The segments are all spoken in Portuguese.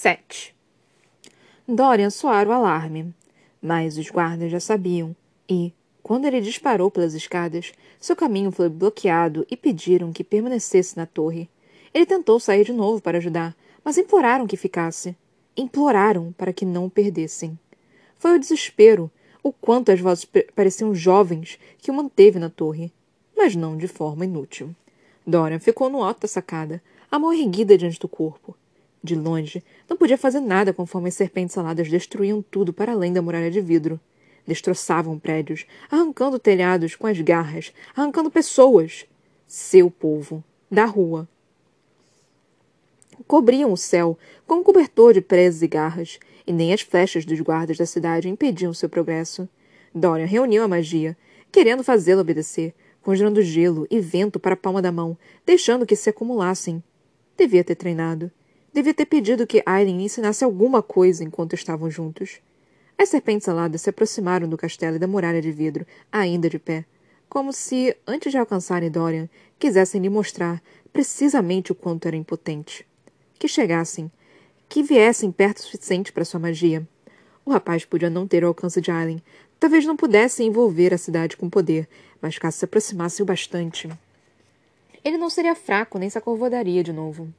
7. Dorian soara o alarme, mas os guardas já sabiam, e, quando ele disparou pelas escadas, seu caminho foi bloqueado e pediram que permanecesse na torre. Ele tentou sair de novo para ajudar, mas imploraram que ficasse. Imploraram para que não o perdessem. Foi o desespero, o quanto as vozes pareciam jovens, que o manteve na torre, mas não de forma inútil. Dorian ficou no alto da sacada, a mão erguida diante do corpo. De longe, não podia fazer nada conforme as serpentes aladas destruíam tudo para além da muralha de vidro. Destroçavam prédios, arrancando telhados com as garras, arrancando pessoas. Seu povo, da rua. Cobriam o céu com um cobertor de presas e garras, e nem as flechas dos guardas da cidade impediam seu progresso. Dorian reuniu a magia, querendo fazê-la obedecer, conjurando gelo e vento para a palma da mão, deixando que se acumulassem. Devia ter treinado. Devia ter pedido que Aileen ensinasse alguma coisa enquanto estavam juntos. As serpentes aladas se aproximaram do castelo e da muralha de vidro, ainda de pé, como se, antes de alcançarem Dorian, quisessem lhe mostrar precisamente o quanto era impotente. Que chegassem, que viessem perto o suficiente para sua magia. O rapaz podia não ter o alcance de Aileen, talvez não pudesse envolver a cidade com poder, mas caso se aproximasse o bastante. Ele não seria fraco nem se acovodaria de novo.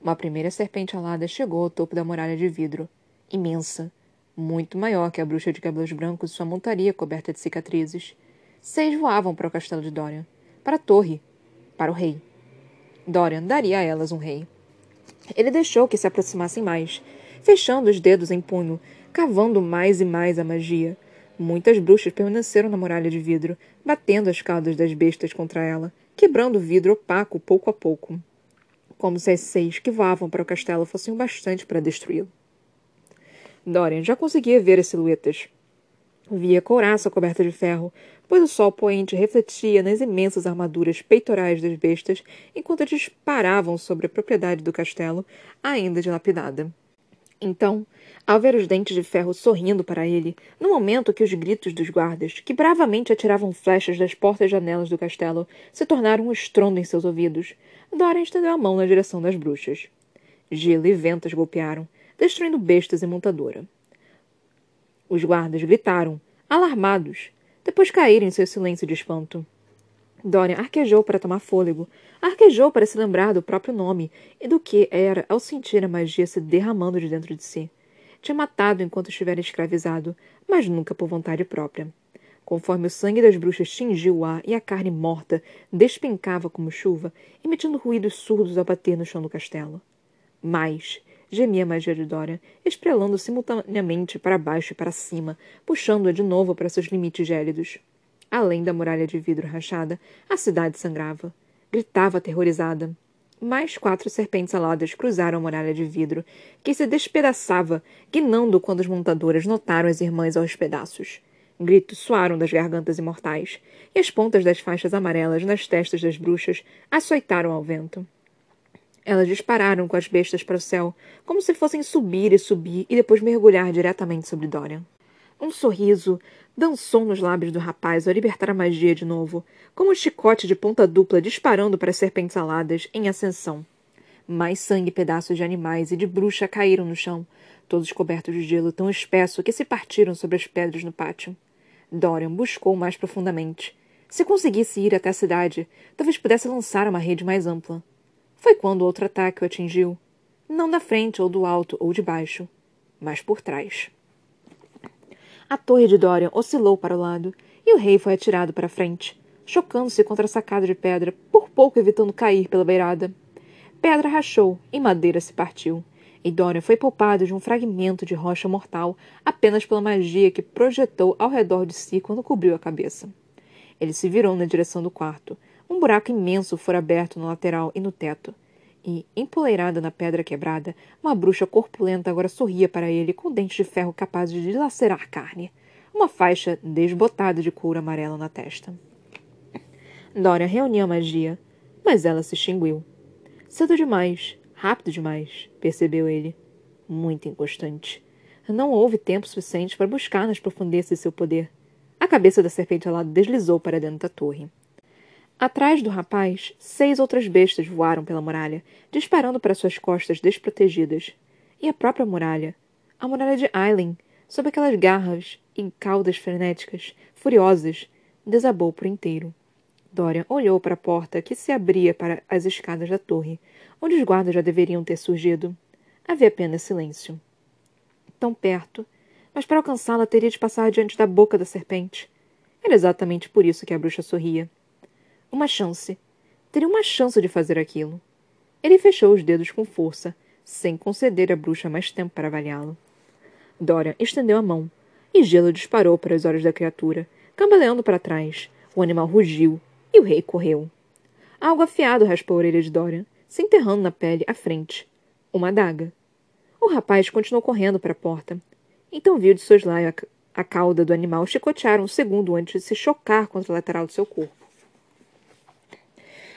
Uma primeira serpente alada chegou ao topo da muralha de vidro. Imensa. Muito maior que a bruxa de cabelos brancos e sua montaria coberta de cicatrizes. Seis voavam para o castelo de Dorian. Para a torre. Para o rei. Dorian daria a elas um rei. Ele deixou que se aproximassem mais, fechando os dedos em punho, cavando mais e mais a magia. Muitas bruxas permaneceram na muralha de vidro, batendo as caudas das bestas contra ela, quebrando o vidro opaco pouco a pouco como se as seis que voavam para o castelo fossem o bastante para destruí-lo. Dorian já conseguia ver as silhuetas. Via couraça coberta de ferro, pois o sol poente refletia nas imensas armaduras peitorais das bestas enquanto disparavam sobre a propriedade do castelo, ainda dilapidada. Então, ao ver os dentes de ferro sorrindo para ele, no momento que os gritos dos guardas, que bravamente atiravam flechas das portas e janelas do castelo, se tornaram um estrondo em seus ouvidos, Dorian estendeu a mão na direção das bruxas. Gelo e ventas golpearam, destruindo bestas e montadora. Os guardas gritaram, alarmados, depois caíram em seu silêncio de espanto. Dorian arquejou para tomar fôlego, arquejou para se lembrar do próprio nome e do que era ao sentir a magia se derramando de dentro de si. Tinha matado enquanto estivera escravizado, mas nunca por vontade própria. Conforme o sangue das bruxas tingiu o ar e a carne morta despencava como chuva, emitindo ruídos surdos ao bater no chão do castelo. Mais, gemia a magia de Dora, esprelando simultaneamente para baixo e para cima, puxando-a de novo para seus limites gélidos. Além da muralha de vidro rachada, a cidade sangrava. Gritava aterrorizada. Mais quatro serpentes aladas cruzaram a muralha de vidro, que se despedaçava, guinando quando as montadoras notaram as irmãs aos pedaços. Gritos soaram das gargantas imortais, e as pontas das faixas amarelas nas testas das bruxas açoitaram ao vento. Elas dispararam com as bestas para o céu, como se fossem subir e subir e depois mergulhar diretamente sobre Dorian. Um sorriso dançou nos lábios do rapaz ao libertar a magia de novo, como um chicote de ponta dupla disparando para serpentes aladas em ascensão. Mais sangue e pedaços de animais e de bruxa caíram no chão, todos cobertos de gelo tão espesso que se partiram sobre as pedras no pátio. Dorian buscou mais profundamente. Se conseguisse ir até a cidade, talvez pudesse lançar uma rede mais ampla. Foi quando outro ataque o atingiu. Não da frente ou do alto ou de baixo, mas por trás. A torre de Dorian oscilou para o lado e o rei foi atirado para a frente, chocando-se contra a sacada de pedra, por pouco evitando cair pela beirada. Pedra rachou e madeira se partiu e Dorian foi poupado de um fragmento de rocha mortal apenas pela magia que projetou ao redor de si quando cobriu a cabeça. Ele se virou na direção do quarto. Um buraco imenso fora aberto no lateral e no teto. E, empoleirada na pedra quebrada, uma bruxa corpulenta agora sorria para ele com dentes de ferro capazes de dilacerar carne. Uma faixa desbotada de couro amarelo na testa. Dorian reuniu a magia, mas ela se extinguiu. Cedo demais, Rápido demais, percebeu ele. Muito inconstante. Não houve tempo suficiente para buscar nas profundezas de seu poder. A cabeça da serpente alada deslizou para dentro da torre. Atrás do rapaz, seis outras bestas voaram pela muralha, disparando para suas costas desprotegidas. E a própria muralha. A muralha de Aileen, sob aquelas garras e caudas frenéticas, furiosas, desabou por inteiro. Dorian olhou para a porta que se abria para as escadas da torre, onde os guardas já deveriam ter surgido. Havia apenas silêncio. Tão perto, mas para alcançá-la teria de passar diante da boca da serpente. Era exatamente por isso que a bruxa sorria. Uma chance. Teria uma chance de fazer aquilo. Ele fechou os dedos com força, sem conceder à bruxa mais tempo para avaliá-lo. Dora estendeu a mão, e gelo disparou para os olhos da criatura, cambaleando para trás. O animal rugiu, e o rei correu. Algo afiado raspou a orelha de Dorian, se enterrando na pele à frente. Uma adaga. O rapaz continuou correndo para a porta. Então viu de soslaio a, a cauda do animal chicotear um segundo antes de se chocar contra o lateral do seu corpo.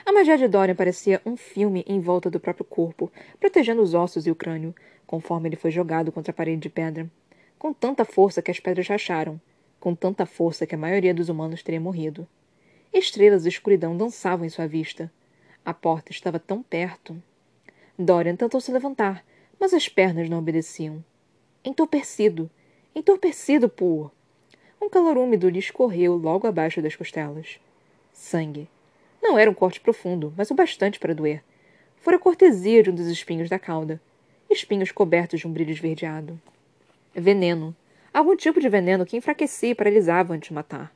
A magia de Dorian parecia um filme em volta do próprio corpo, protegendo os ossos e o crânio, conforme ele foi jogado contra a parede de pedra. Com tanta força que as pedras racharam, com tanta força que a maioria dos humanos teria morrido. Estrelas de escuridão dançavam em sua vista. A porta estava tão perto. Dorian tentou se levantar, mas as pernas não obedeciam. Entorpecido, entorpecido por. Um calor úmido lhe escorreu logo abaixo das costelas. Sangue. Não era um corte profundo, mas o bastante para doer. Fora cortesia de um dos espinhos da cauda. Espinhos cobertos de um brilho esverdeado. Veneno. Algum tipo de veneno que enfraquecia e paralisava antes de matar.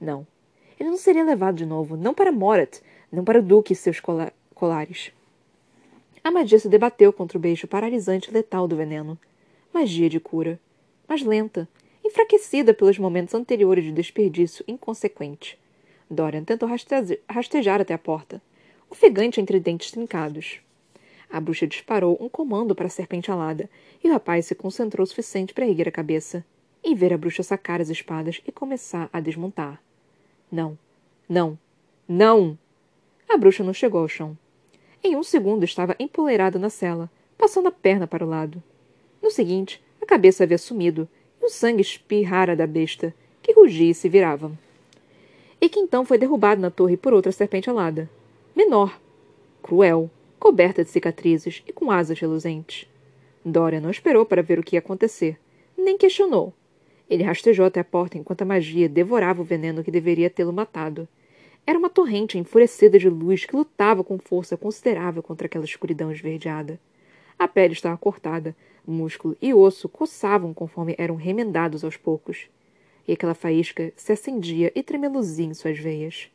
Não. Ele não seria levado de novo, não para Morat, não para o Duque e seus cola colares. A magia se debateu contra o beijo paralisante e letal do veneno. Magia de cura. Mas lenta, enfraquecida pelos momentos anteriores de desperdício inconsequente. Dorian tentou rastejar até a porta, ofegante entre dentes trincados. A bruxa disparou um comando para a serpente alada, e o rapaz se concentrou o suficiente para erguer a cabeça e ver a bruxa sacar as espadas e começar a desmontar. Não, não, não! A bruxa não chegou ao chão. Em um segundo estava empoleirada na cela, passando a perna para o lado. No seguinte, a cabeça havia sumido e o sangue espirrara da besta, que rugia e se virava e que então foi derrubado na torre por outra serpente alada. Menor, cruel, coberta de cicatrizes e com asas reluzentes. Dória não esperou para ver o que ia acontecer, nem questionou. Ele rastejou até a porta enquanto a magia devorava o veneno que deveria tê-lo matado. Era uma torrente enfurecida de luz que lutava com força considerável contra aquela escuridão esverdeada. A pele estava cortada, músculo e osso coçavam conforme eram remendados aos poucos e aquela faísca se acendia e tremeluzia em suas veias.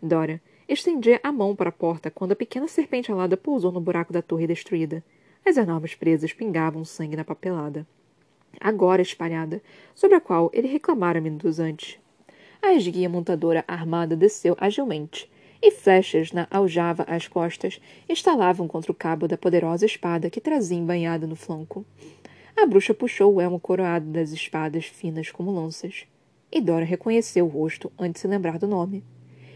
Dora estendia a mão para a porta quando a pequena serpente alada pousou no buraco da torre destruída. As enormes presas pingavam sangue na papelada, agora espalhada, sobre a qual ele reclamara minutos antes. A esguia montadora armada desceu agilmente, e flechas na aljava às costas estalavam contra o cabo da poderosa espada que trazia embanhada no flanco. A bruxa puxou o elmo coroado das espadas finas como lanças. E Dora reconheceu o rosto antes de se lembrar do nome.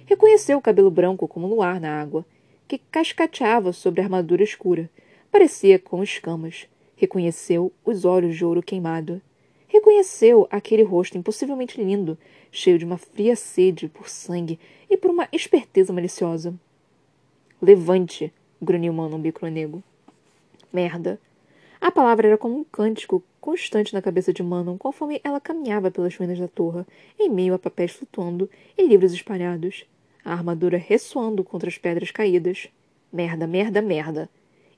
Reconheceu o cabelo branco como luar na água, que cascateava sobre a armadura escura. Parecia com escamas. Reconheceu os olhos de ouro queimado. Reconheceu aquele rosto impossivelmente lindo, cheio de uma fria sede por sangue e por uma esperteza maliciosa. Levante! grunhiu Manon Bicronego. Merda! A palavra era como um cântico constante na cabeça de Manon conforme ela caminhava pelas ruínas da torre, em meio a papéis flutuando e livros espalhados, a armadura ressoando contra as pedras caídas. Merda, merda, merda.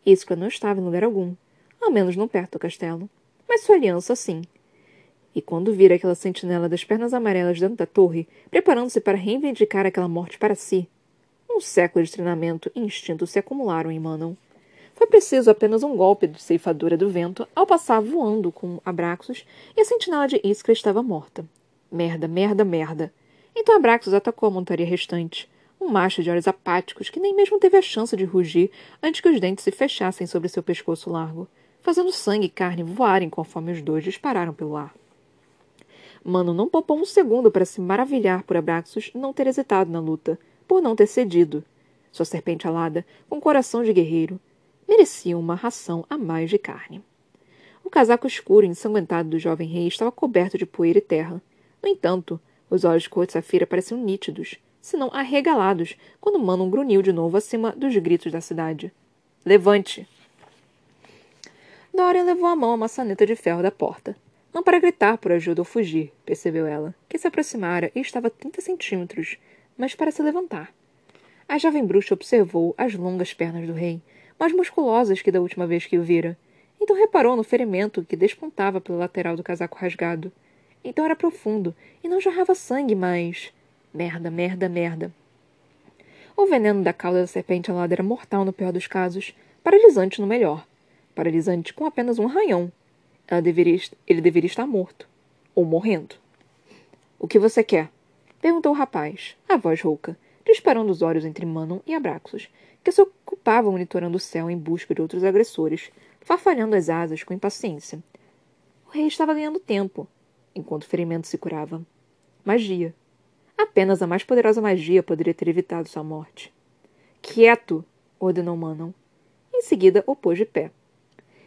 Iskra não estava em lugar algum, ao menos não perto do castelo. Mas sua aliança, sim. E quando vira aquela sentinela das pernas amarelas dentro da torre, preparando-se para reivindicar aquela morte para si, um século de treinamento e instinto se acumularam em Manon. Foi preciso apenas um golpe de ceifadora do vento ao passar voando com Abraxos e a sentinela de Iskra estava morta. Merda, merda, merda. Então Abraxos atacou a montaria restante, um macho de olhos apáticos que nem mesmo teve a chance de rugir antes que os dentes se fechassem sobre seu pescoço largo, fazendo sangue e carne voarem conforme os dois dispararam pelo ar. Mano não poupou um segundo para se maravilhar por Abraxos não ter hesitado na luta, por não ter cedido. Sua serpente alada, com coração de guerreiro, mereciam uma ração a mais de carne. O casaco escuro e ensanguentado do jovem rei estava coberto de poeira e terra. No entanto, os olhos cor de safira pareciam nítidos, se não arregalados, quando Manon grunhiu de novo acima dos gritos da cidade. Levante! Dorian levou a mão à maçaneta de ferro da porta. Não para gritar por ajuda ou fugir, percebeu ela, que se aproximara e estava a 30 centímetros, mas para se levantar. A jovem bruxa observou as longas pernas do rei, mais musculosas que da última vez que o vira. Então reparou no ferimento que despontava pelo lateral do casaco rasgado. Então era profundo e não jorrava sangue, mas. Merda, merda, merda. O veneno da cauda da serpente alada era mortal no pior dos casos, paralisante no melhor. Paralisante com apenas um arranhão. Deveria, ele deveria estar morto. Ou morrendo. O que você quer? Perguntou o rapaz, a voz rouca, disparando os olhos entre Manon e Abraxos, que se ocupava monitorando o céu em busca de outros agressores, farfalhando as asas com impaciência. O rei estava ganhando tempo, enquanto o ferimento se curava. Magia. Apenas a mais poderosa magia poderia ter evitado sua morte. Quieto! ordenou Manon. Em seguida, o pôs de pé.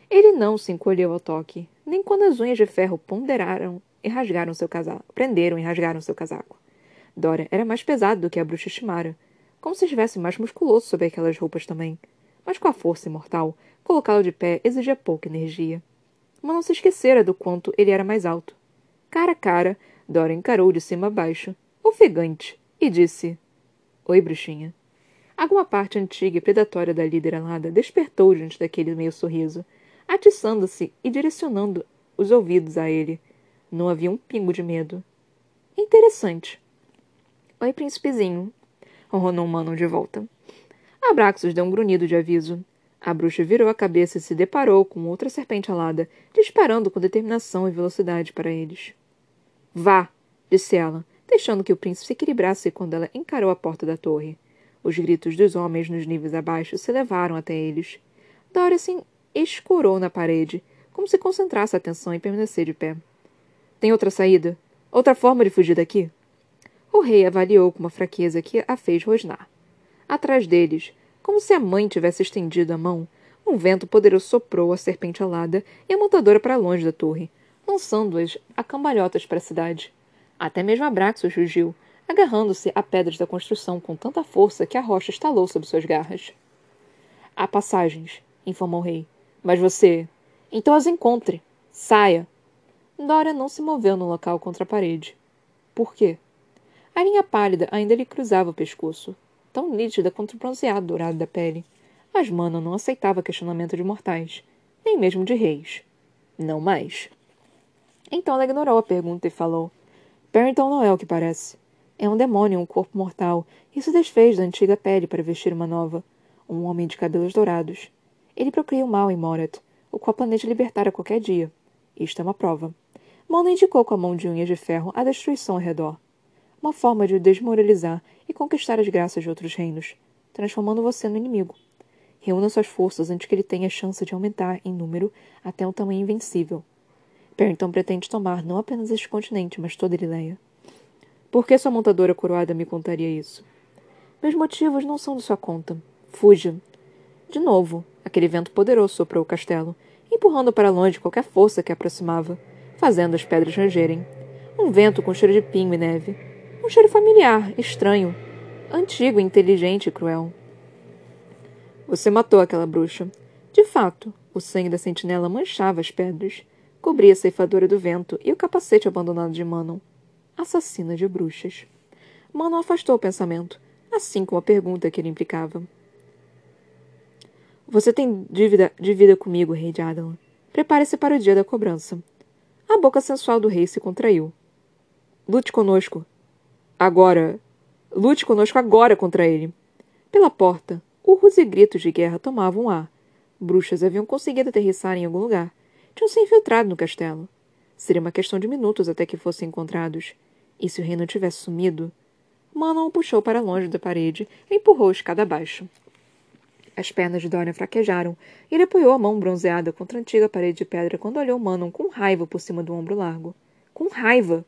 Ele não se encolheu ao toque, nem quando as unhas de ferro ponderaram e rasgaram seu casaco. Prenderam e rasgaram seu casaco. Dora era mais pesado do que a bruxa estimara, como se estivesse mais musculoso sob aquelas roupas também. Mas com a força imortal, colocá-lo de pé exigia pouca energia. Mas não se esquecera do quanto ele era mais alto. Cara a cara, Dora encarou de cima a baixo, ofegante, e disse: Oi, bruxinha. Alguma parte antiga e predatória da líder alada despertou diante daquele meio sorriso, atiçando-se e direcionando os ouvidos a ele. Não havia um pingo de medo. Interessante. Oi, príncipezinho, ronronou Manon de volta. Abraxos deu um grunhido de aviso. A bruxa virou a cabeça e se deparou com outra serpente alada, disparando com determinação e velocidade para eles. Vá, disse ela, deixando que o príncipe se equilibrasse quando ela encarou a porta da torre. Os gritos dos homens nos níveis abaixo se levaram até eles. Dora se escorou na parede, como se concentrasse a atenção em permanecer de pé. Tem outra saída? Outra forma de fugir daqui? O rei avaliou com uma fraqueza que a fez rosnar. Atrás deles, como se a mãe tivesse estendido a mão, um vento poderoso soprou a serpente alada e a montadora para longe da torre, lançando-as a cambalhotas para a cidade. Até mesmo Abraxos rugiu, agarrando-se a pedras da construção com tanta força que a rocha estalou sob suas garras. Há passagens, informou o rei. Mas você. Então as encontre. Saia. Dora não se moveu no local contra a parede. Por quê? A linha pálida ainda lhe cruzava o pescoço, tão nítida quanto o bronzeado dourado da pele. Mas Mana não aceitava questionamento de mortais, nem mesmo de reis. Não mais. Então ela ignorou a pergunta e falou: Barrington não é o que parece. É um demônio em um corpo mortal e se desfez da antiga pele para vestir uma nova. Um homem de cabelos dourados. Ele procria o mal em Morat, o qual planeja libertar a qualquer dia. Isto é uma prova. Mona indicou com a mão de unhas de ferro a destruição ao redor uma forma de o desmoralizar e conquistar as graças de outros reinos, transformando você no inimigo. Reúna suas forças antes que ele tenha chance de aumentar em número até um tamanho invencível. Perrington pretende tomar não apenas este continente, mas toda Ilileia. Por que sua montadora coroada me contaria isso? Meus motivos não são de sua conta. Fuja. De novo, aquele vento poderoso soprou o castelo, empurrando para longe qualquer força que aproximava, fazendo as pedras rangerem. Um vento com cheiro de pinho e neve, um cheiro familiar, estranho, antigo, inteligente e cruel. Você matou aquela bruxa. De fato, o sangue da sentinela manchava as pedras, cobria a ceifadora do vento e o capacete abandonado de Manon. Assassina de bruxas. Manon afastou o pensamento, assim como a pergunta que ele implicava. Você tem dívida, dívida comigo, rei de Adelan. Prepare-se para o dia da cobrança. A boca sensual do rei se contraiu. Lute conosco, Agora. Lute conosco agora contra ele. Pela porta, urros e gritos de guerra tomavam ar. Bruxas haviam conseguido aterrissar em algum lugar. Tinham se infiltrado no castelo. Seria uma questão de minutos até que fossem encontrados. E se o rei não tivesse sumido? Manon o puxou para longe da parede e empurrou a escada abaixo. As pernas de Dorian fraquejaram e ele apoiou a mão bronzeada contra a antiga parede de pedra quando olhou Manon com raiva por cima do ombro largo. Com raiva!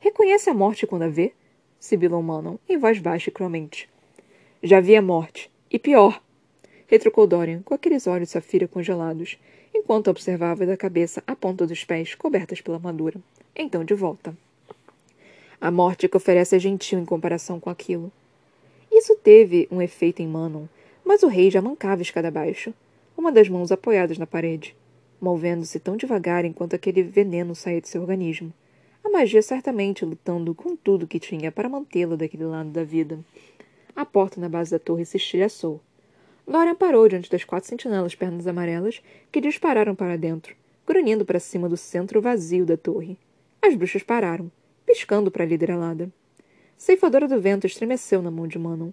Reconhece a morte quando a vê? sibilou Manon, em voz baixa e cruelmente. Já vi a morte. E pior! retrucou Dorian, com aqueles olhos safira congelados, enquanto observava da cabeça a ponta dos pés cobertas pela armadura. Então de volta. A morte que oferece é gentil em comparação com aquilo. Isso teve um efeito em Manon, mas o rei já mancava escada abaixo, uma das mãos apoiadas na parede. movendo-se tão devagar enquanto aquele veneno saía de seu organismo. A magia certamente lutando com tudo que tinha para mantê-lo daquele lado da vida. A porta na base da torre se estilhaçou. Dorian parou diante das quatro sentinelas pernas amarelas que dispararam para dentro, grunhindo para cima do centro vazio da torre. As bruxas pararam, piscando para a líder alada. Ceifadora do vento estremeceu na mão de Manon.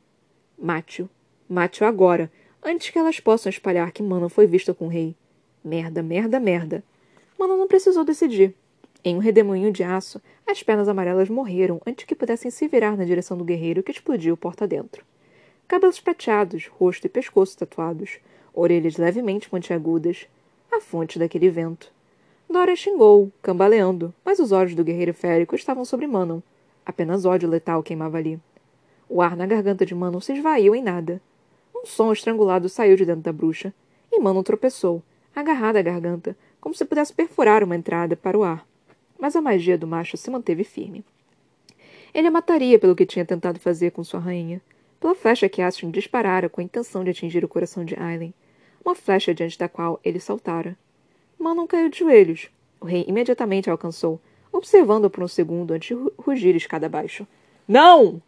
Mate-o. Mate-o agora, antes que elas possam espalhar que Manon foi vista com o rei. Merda, merda, merda. Manon não precisou decidir. Em um redemoinho de aço, as pernas amarelas morreram antes que pudessem se virar na direção do guerreiro que explodiu porta dentro. Cabelos prateados, rosto e pescoço tatuados, orelhas levemente pontiagudas, a fonte daquele vento. Dora xingou, cambaleando, mas os olhos do guerreiro férico estavam sobre Manon. Apenas ódio letal queimava ali. O ar na garganta de Manon se esvaiu em nada. Um som estrangulado saiu de dentro da bruxa, e Manon tropeçou, agarrada à garganta, como se pudesse perfurar uma entrada para o ar. Mas a magia do macho se manteve firme. Ele a mataria pelo que tinha tentado fazer com sua rainha, pela flecha que Astrid disparara com a intenção de atingir o coração de Aileen, uma flecha diante da qual ele saltara. Manon caiu de joelhos. O rei imediatamente a alcançou, observando-a por um segundo antes de rugir escada abaixo. Não!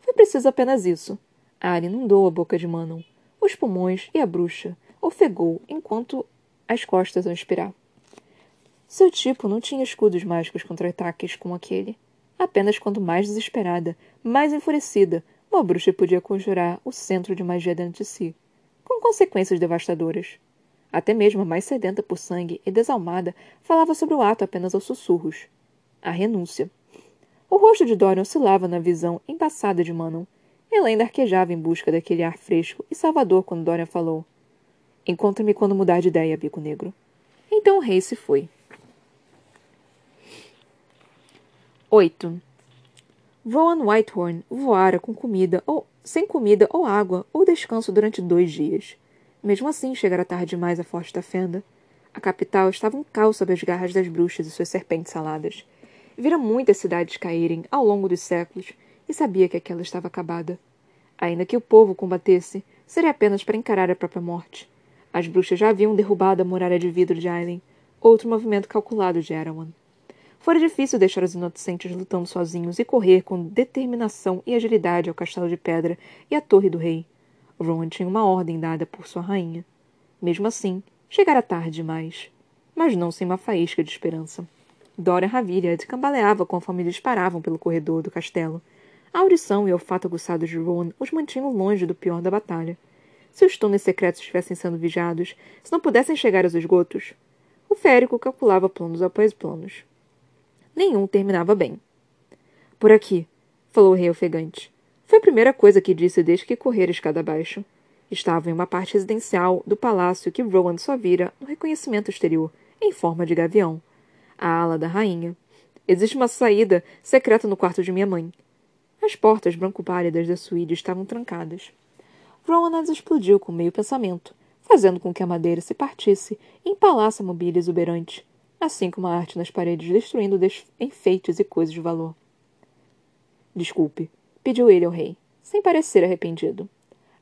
Foi preciso apenas isso. Ari inundou a boca de Manon, os pulmões e a bruxa, ofegou enquanto as costas a inspirar. Seu tipo não tinha escudos mágicos contra ataques como aquele. Apenas quando mais desesperada, mais enfurecida, uma bruxa podia conjurar o centro de magia dentro de si, com consequências devastadoras. Até mesmo a mais sedenta por sangue e desalmada falava sobre o ato apenas aos sussurros. A renúncia. O rosto de Dorian oscilava na visão embaçada de Manon. Ela ainda arquejava em busca daquele ar fresco e salvador quando Dorian falou. Encontre-me quando mudar de ideia, Bico Negro. Então o rei se foi. 8. Rowan Whitehorn voara com comida ou sem comida ou água ou descanso durante dois dias. Mesmo assim, chegara tarde demais a Forte da Fenda. A capital estava um caos sob as garras das bruxas e suas serpentes saladas. Vira muitas cidades caírem ao longo dos séculos e sabia que aquela estava acabada. Ainda que o povo combatesse, seria apenas para encarar a própria morte. As bruxas já haviam derrubado a muralha de vidro de Aileen, outro movimento calculado de Erawan. Fora difícil deixar os inocentes lutando sozinhos e correr com determinação e agilidade ao castelo de pedra e à torre do rei. Rowan tinha uma ordem dada por sua rainha. Mesmo assim, chegara tarde demais. Mas não sem uma faísca de esperança. Dora Ravilha cambaleava conforme disparavam pelo corredor do castelo. A audição e o olfato aguçados de Rowan os mantinham longe do pior da batalha. Se os túneis secretos estivessem sendo vigiados, se não pudessem chegar aos esgotos, o férico calculava planos após planos. Nenhum terminava bem. Por aqui, falou o rei ofegante. Foi a primeira coisa que disse desde que correra escada abaixo. Estava em uma parte residencial do palácio que Rowan só vira no reconhecimento exterior, em forma de gavião. A ala da rainha. Existe uma saída secreta no quarto de minha mãe. As portas branco-pálidas da suíte estavam trancadas. Rowan explodiu com meio pensamento, fazendo com que a madeira se partisse e empalasse a mobília exuberante, assim como a arte nas paredes destruindo enfeites e coisas de valor. Desculpe, pediu ele ao rei, sem parecer arrependido.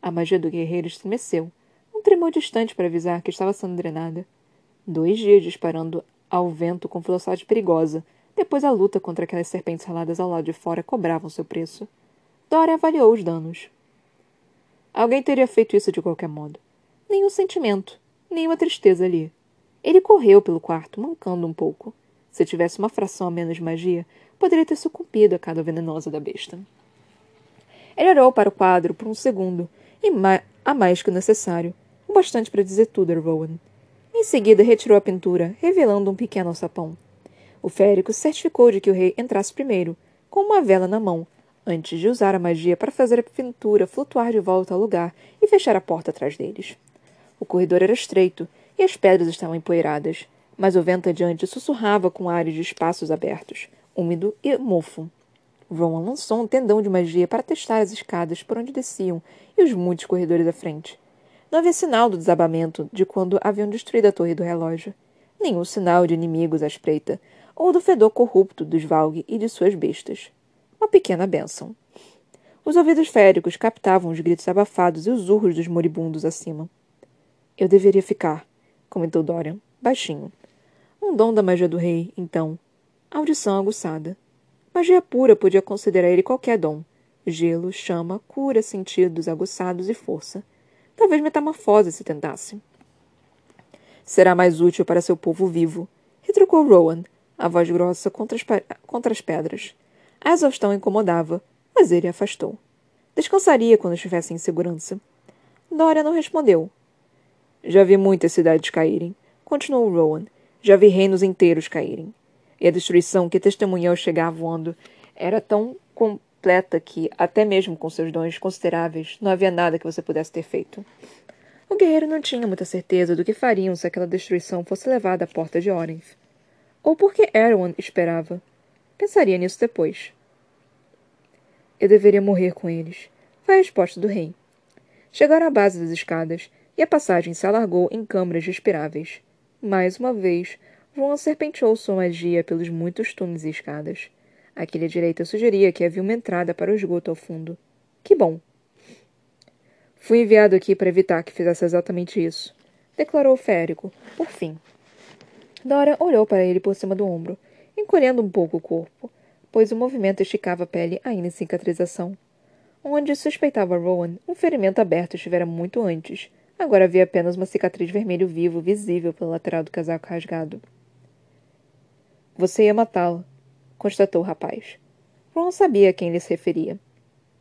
A magia do guerreiro estremeceu, um tremor distante para avisar que estava sendo drenada. Dois dias disparando ao vento com velocidade perigosa, depois a luta contra aquelas serpentes raladas ao lado de fora cobravam seu preço. Dora avaliou os danos. Alguém teria feito isso de qualquer modo. Nenhum sentimento, nenhuma tristeza ali. Ele correu pelo quarto, mancando um pouco. Se tivesse uma fração a menos de magia, poderia ter sucumbido à cada venenosa da besta. Ele olhou para o quadro por um segundo, e ma a mais que o necessário, o bastante para dizer tudo a Rowan. Em seguida, retirou a pintura, revelando um pequeno alçapão. O férico certificou de que o rei entrasse primeiro, com uma vela na mão, antes de usar a magia para fazer a pintura flutuar de volta ao lugar e fechar a porta atrás deles. O corredor era estreito e as pedras estavam empoeiradas, mas o vento adiante sussurrava com ares de espaços abertos, úmido e mofo. Rowan lançou um tendão de magia para testar as escadas por onde desciam e os muitos corredores à frente. Não havia sinal do desabamento de quando haviam destruído a torre do relógio. Nenhum sinal de inimigos à espreita, ou do fedor corrupto dos Valg e de suas bestas. Uma pequena bênção. Os ouvidos féricos captavam os gritos abafados e os urros dos moribundos acima. Eu deveria ficar, comentou Dorian, baixinho. Um dom da magia do rei, então. Audição aguçada. Magia pura podia considerar ele qualquer dom. Gelo, chama, cura, sentidos aguçados e força. Talvez metamorfose se tentasse. Será mais útil para seu povo vivo, retrucou Rowan, a voz grossa contra as, contra as pedras. A exaustão incomodava, mas ele afastou. Descansaria quando estivesse em segurança. Dória não respondeu. Já vi muitas cidades caírem, continuou Rowan. Já vi reinos inteiros caírem. E a destruição que testemunhou chegar voando era tão completa que, até mesmo com seus dons consideráveis, não havia nada que você pudesse ter feito. O guerreiro não tinha muita certeza do que fariam se aquela destruição fosse levada à porta de Orenth. Ou porque Erwan esperava. Pensaria nisso depois. Eu deveria morrer com eles. Foi a resposta do rei. Chegaram à base das escadas e a passagem se alargou em câmaras respiráveis. Mais uma vez, João serpenteou sua magia pelos muitos túneis e escadas. Aquele à direita sugeria que havia uma entrada para o esgoto ao fundo. Que bom! Fui enviado aqui para evitar que fizesse exatamente isso, declarou o férico, por fim. Dora olhou para ele por cima do ombro, encolhendo um pouco o corpo, pois o movimento esticava a pele ainda em cicatrização. Onde suspeitava Rowan, um ferimento aberto estivera muito antes. Agora havia apenas uma cicatriz vermelho vivo visível pela lateral do casaco rasgado. Você ia matá-la, constatou o rapaz. Ron sabia a quem ele se referia.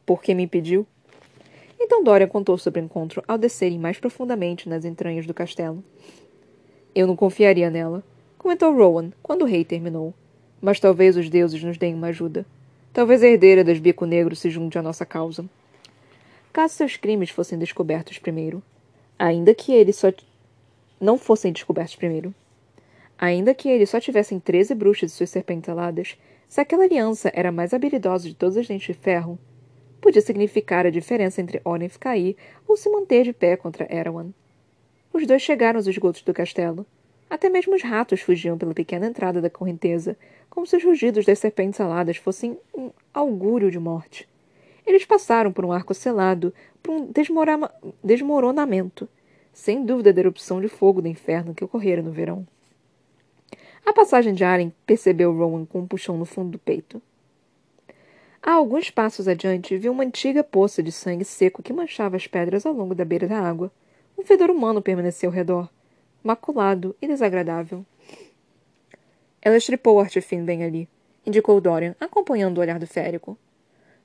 Por que me impediu? Então Dorian contou sobre o encontro ao descerem mais profundamente nas entranhas do castelo. Eu não confiaria nela, comentou Rowan quando o rei terminou. Mas talvez os deuses nos deem uma ajuda. Talvez a herdeira das Bico Negro se junte à nossa causa. Caso seus crimes fossem descobertos primeiro. Ainda que eles só não fossem descobertos primeiro. Ainda que eles só tivessem treze bruxas e suas serpentes aladas, se aquela aliança era a mais habilidosa de todas as dentes de ferro, podia significar a diferença entre Orenf cair ou se manter de pé contra Erawan. Os dois chegaram aos esgotos do castelo. Até mesmo os ratos fugiam pela pequena entrada da correnteza, como se os rugidos das serpentes aladas fossem um augúrio de morte. Eles passaram por um arco selado, por um desmoronamento, sem dúvida da erupção de fogo do inferno que ocorrera no verão. A passagem de Allen percebeu Rowan com um puxão no fundo do peito. A alguns passos adiante, viu uma antiga poça de sangue seco que manchava as pedras ao longo da beira da água. Um fedor humano permaneceu ao redor, maculado e desagradável. Ela estripou o artifim bem ali, indicou Dorian, acompanhando o olhar do férico.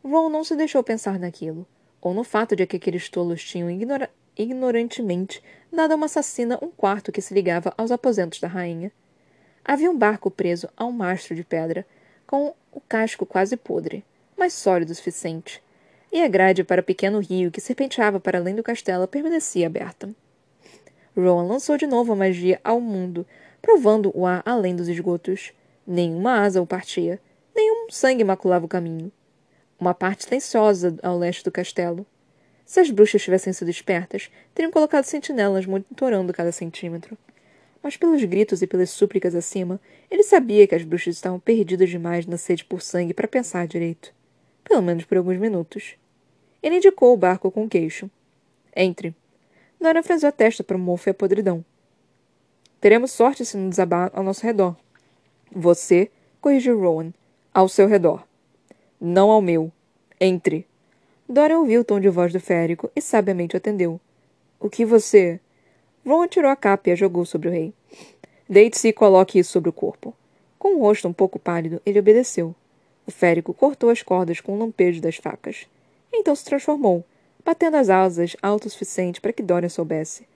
Ron não se deixou pensar naquilo, ou no fato de que aqueles tolos tinham ignora ignorantemente dado a uma assassina um quarto que se ligava aos aposentos da rainha. Havia um barco preso a um mastro de pedra, com o casco quase podre, mas sólido o suficiente, e a grade para o pequeno rio que serpenteava para além do castelo permanecia aberta. Rowan lançou de novo a magia ao mundo, provando o ar além dos esgotos. Nenhuma asa o partia, nenhum sangue maculava o caminho. Uma parte silenciosa ao leste do castelo. Se as bruxas tivessem sido espertas, teriam colocado sentinelas monitorando cada centímetro mas pelos gritos e pelas súplicas acima, ele sabia que as bruxas estavam perdidas demais na sede por sangue para pensar direito. Pelo menos por alguns minutos. Ele indicou o barco com o queixo. Entre. Nora franziu a testa para o mofo e a podridão. Teremos sorte se não desabar ao nosso redor. Você, corrigiu Rowan, ao seu redor. Não ao meu. Entre. Dora ouviu o tom de voz do férico e sabiamente atendeu. O que você. Ron tirou a capa e a jogou sobre o rei. Deite-se e coloque isso sobre o corpo. Com o rosto um pouco pálido, ele obedeceu. O férico cortou as cordas com um lampejo das facas. Então se transformou, batendo as asas alto o suficiente para que Dorian soubesse.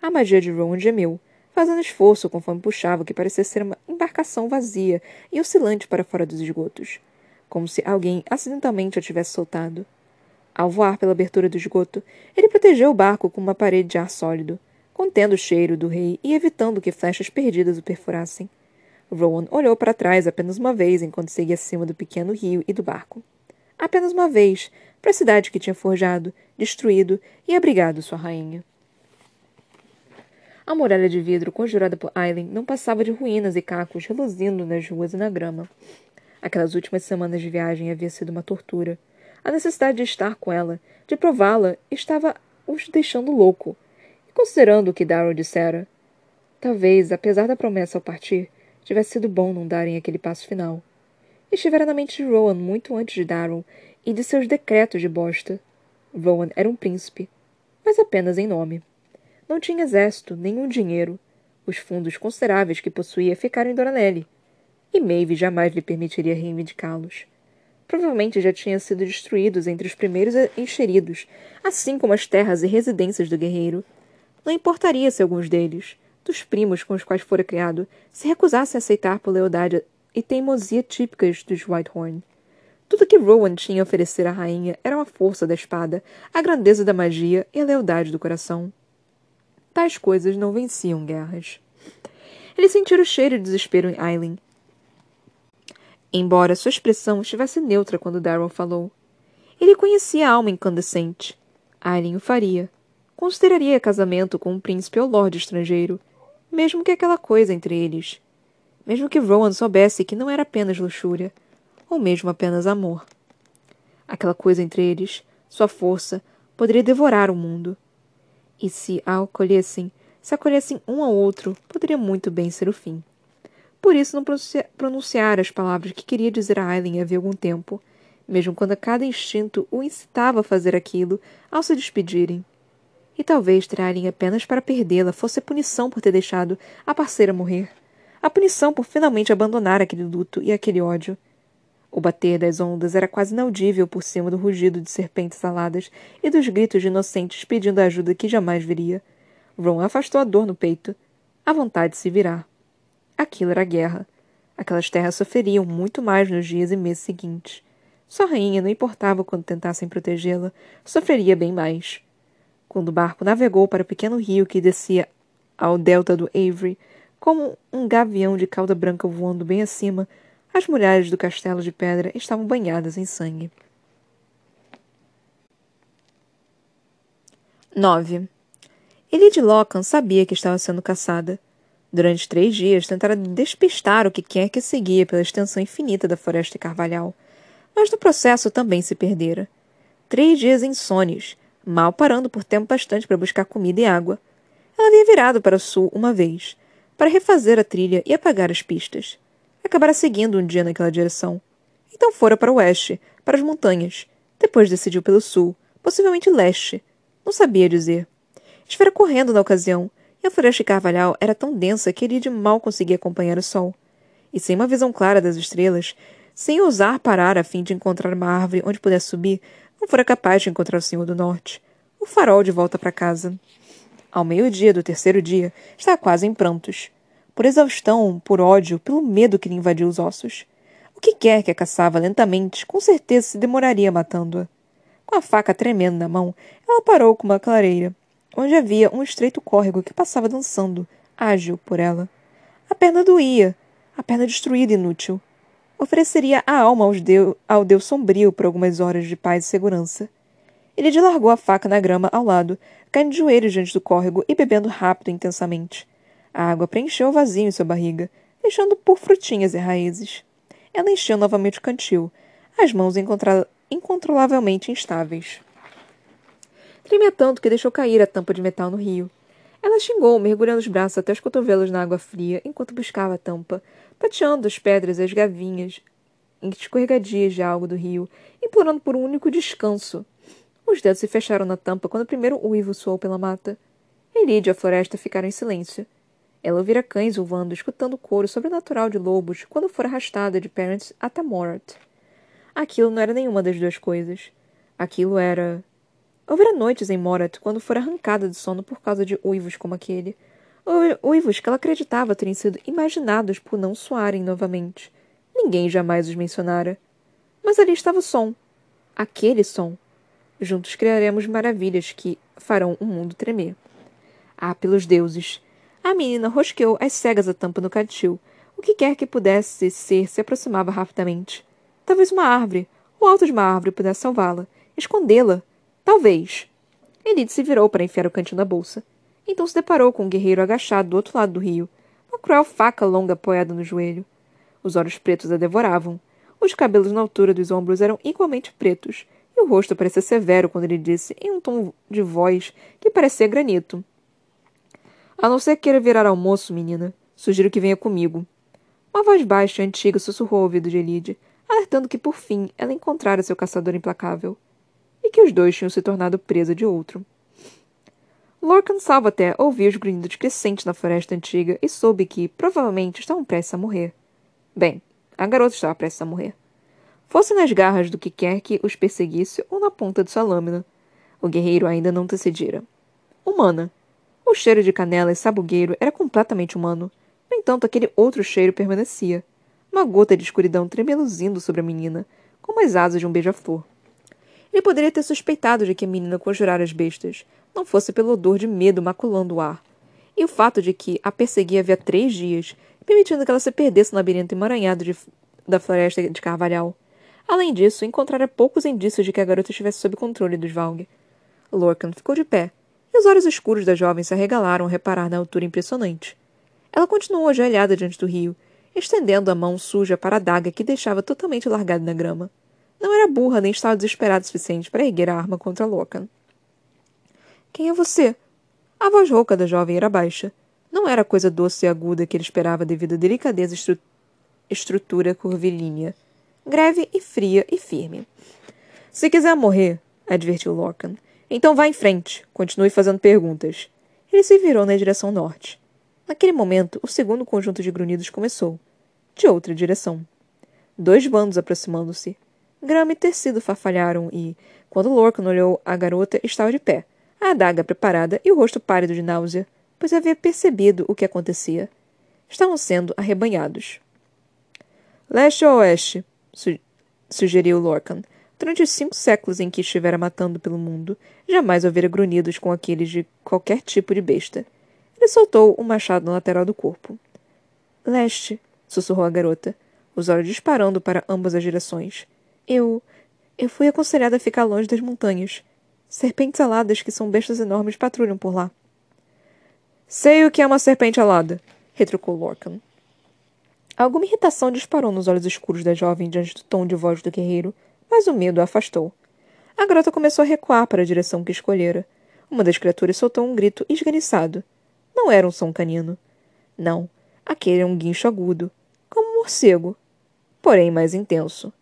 A magia de Ron gemeu, fazendo esforço conforme puxava o que parecia ser uma embarcação vazia e oscilante para fora dos esgotos, como se alguém acidentalmente a tivesse soltado. Ao voar pela abertura do esgoto, ele protegeu o barco com uma parede de ar sólido contendo o cheiro do rei e evitando que flechas perdidas o perfurassem. Rowan olhou para trás apenas uma vez enquanto seguia acima do pequeno rio e do barco. Apenas uma vez, para a cidade que tinha forjado, destruído e abrigado sua rainha. A muralha de vidro conjurada por Aileen não passava de ruínas e cacos reluzindo nas ruas e na grama. Aquelas últimas semanas de viagem havia sido uma tortura. A necessidade de estar com ela, de prová-la, estava os deixando louco, Considerando o que Darrow dissera, Talvez, apesar da promessa ao partir, tivesse sido bom não darem aquele passo final. Estivera na mente de Rowan muito antes de Darrow e de seus decretos de bosta. Rowan era um príncipe, mas apenas em nome. Não tinha exército, nenhum dinheiro. Os fundos consideráveis que possuía ficaram em Doranelli, e Maeve jamais lhe permitiria reivindicá-los. Provavelmente já tinham sido destruídos entre os primeiros encheridos, assim como as terras e residências do guerreiro. Não importaria se alguns deles, dos primos com os quais fora criado, se recusassem a aceitar por lealdade e teimosia típicas dos Whitehorn. Tudo que Rowan tinha a oferecer à rainha era a força da espada, a grandeza da magia e a lealdade do coração. Tais coisas não venciam guerras. Ele sentiu o cheiro de desespero em Aileen. Embora sua expressão estivesse neutra quando Darwin falou. Ele conhecia a alma incandescente. Aileen o faria. Consideraria casamento com um príncipe ou lorde estrangeiro, mesmo que aquela coisa entre eles. Mesmo que Rowan soubesse que não era apenas luxúria, ou mesmo apenas amor. Aquela coisa entre eles, sua força, poderia devorar o mundo. E se a acolhessem, se acolhessem um ao outro, poderia muito bem ser o fim. Por isso não pronunciara as palavras que queria dizer a Aileen havia algum tempo, mesmo quando a cada instinto o incitava a fazer aquilo ao se despedirem. E talvez ter Aileen apenas para perdê-la fosse a punição por ter deixado a parceira morrer. A punição por finalmente abandonar aquele luto e aquele ódio. O bater das ondas era quase inaudível por cima do rugido de serpentes aladas e dos gritos de inocentes pedindo a ajuda que jamais viria. Ron afastou a dor no peito. A vontade de se virar. Aquilo era guerra. Aquelas terras sofreriam muito mais nos dias e meses seguintes. Sua rainha, não importava quando tentassem protegê-la, sofreria bem mais. Quando o barco navegou para o pequeno rio que descia ao delta do Avery, como um gavião de cauda branca voando bem acima, as muralhas do castelo de pedra estavam banhadas em sangue. 9. Elide Lockham sabia que estava sendo caçada. Durante três dias tentara despistar o que quer que seguia pela extensão infinita da floresta carvalhal, mas no processo também se perdera. Três dias insones, mal parando por tempo bastante para buscar comida e água. Ela havia virado para o sul uma vez, para refazer a trilha e apagar as pistas. Acabara seguindo um dia naquela direção. Então fora para o oeste, para as montanhas. Depois decidiu pelo sul, possivelmente leste. Não sabia dizer. Estivera correndo na ocasião, e a floresta carvalhal era tão densa que ele mal conseguia acompanhar o sol. E sem uma visão clara das estrelas, sem ousar parar a fim de encontrar uma árvore onde pudesse subir, não fora capaz de encontrar o Senhor do Norte. O farol de volta para casa. Ao meio-dia do terceiro dia, estava quase em prantos. Por exaustão, por ódio, pelo medo que lhe invadiu os ossos. O que quer que a caçava lentamente, com certeza se demoraria matando-a. Com a faca tremendo na mão, ela parou com uma clareira, onde havia um estreito córrego que passava dançando, ágil por ela. A perna doía, a perna destruída e inútil. Ofereceria a alma deu, ao Deus sombrio por algumas horas de paz e segurança. Ele largou a faca na grama ao lado, caindo de joelhos diante do córrego e bebendo rápido e intensamente. A água preencheu o vazio em sua barriga, deixando por frutinhas e raízes. Ela encheu novamente o cantil, as mãos incontrolavelmente instáveis. Tremia tanto que deixou cair a tampa de metal no rio. Ela xingou, mergulhando os braços até os cotovelos na água fria, enquanto buscava a tampa, tateando as pedras e as gavinhas escorregadias de algo do rio, implorando por um único descanso. Os dedos se fecharam na tampa quando o primeiro uivo soou pela mata. Elide e a floresta ficaram em silêncio. Ela ouvira cães uivando, escutando o coro sobrenatural de lobos quando fora arrastada de Parents até Morat. Aquilo não era nenhuma das duas coisas. Aquilo era. Houvera noites em Morat quando fora arrancada de sono por causa de uivos como aquele. Uivos que ela acreditava terem sido imaginados por não soarem novamente. Ninguém jamais os mencionara. Mas ali estava o som. Aquele som. Juntos criaremos maravilhas que farão o mundo tremer. Ah, pelos deuses! A menina rosqueou as cegas a tampa no cantil. O que quer que pudesse ser se aproximava rapidamente. Talvez uma árvore, o alto de uma árvore pudesse salvá-la, escondê-la. Talvez. Elite se virou para enfiar o cantil na bolsa. Então se deparou com um guerreiro agachado do outro lado do rio, uma cruel faca longa apoiada no joelho. Os olhos pretos a devoravam. Os cabelos na altura dos ombros eram igualmente pretos, e o rosto parecia severo quando ele disse, em um tom de voz que parecia granito: A não ser que queira virar almoço, menina. Sugiro que venha comigo. Uma voz baixa e antiga sussurrou ao ouvido de Elide, alertando que, por fim, ela encontrara seu caçador implacável. E que os dois tinham se tornado presa de outro. Lorcan até ouviu os grunhidos crescentes na floresta antiga e soube que, provavelmente, estavam prestes a morrer. Bem, a garota estava prestes a morrer. Fosse nas garras do que quer que os perseguisse ou na ponta de sua lâmina. O guerreiro ainda não decidira. Humana. O cheiro de canela e sabugueiro era completamente humano. No entanto, aquele outro cheiro permanecia. Uma gota de escuridão tremeluzindo sobre a menina, como as asas de um beija-flor. Ele poderia ter suspeitado de que a menina conjurara as bestas, não fosse pelo odor de medo maculando o ar. E o fato de que a perseguia havia três dias, permitindo que ela se perdesse no labirinto emaranhado de, da floresta de Carvalhal. Além disso, encontrara poucos indícios de que a garota estivesse sob controle dos Valg. Lorcan ficou de pé, e os olhos escuros da jovem se arregalaram ao reparar na altura impressionante. Ela continuou ajoelhada diante do rio, estendendo a mão suja para a daga que deixava totalmente largada na grama. Não era burra nem estava desesperada o suficiente para erguer a arma contra Lorcan. Quem é você? A voz rouca da jovem era baixa. Não era a coisa doce e aguda que ele esperava devido à delicadeza estru estrutura curvilínea. Greve e fria e firme. Se quiser morrer, advertiu Lorcan, então vá em frente. Continue fazendo perguntas. Ele se virou na direção norte. Naquele momento, o segundo conjunto de grunhidos começou. De outra direção. Dois bandos aproximando-se. Grama e tecido farfalharam e, quando Lorcan olhou, a garota estava de pé, a adaga preparada e o rosto pálido de náusea, pois havia percebido o que acontecia. Estavam sendo arrebanhados. Leste ou oeste? Su sugeriu Lorcan. Durante os cinco séculos em que estivera matando pelo mundo, jamais houvera grunhidos com aqueles de qualquer tipo de besta. Ele soltou o um machado na lateral do corpo. Leste, sussurrou a garota, os olhos disparando para ambas as direções. Eu. Eu fui aconselhada a ficar longe das montanhas. Serpentes aladas, que são bestas enormes, patrulham por lá. Sei o que é uma serpente alada, retrucou Lorcan. Alguma irritação disparou nos olhos escuros da jovem diante do tom de voz do guerreiro, mas o medo a afastou. A garota começou a recuar para a direção que escolhera. Uma das criaturas soltou um grito esganiçado. Não era um som canino. Não, aquele era um guincho agudo, como um morcego, porém mais intenso,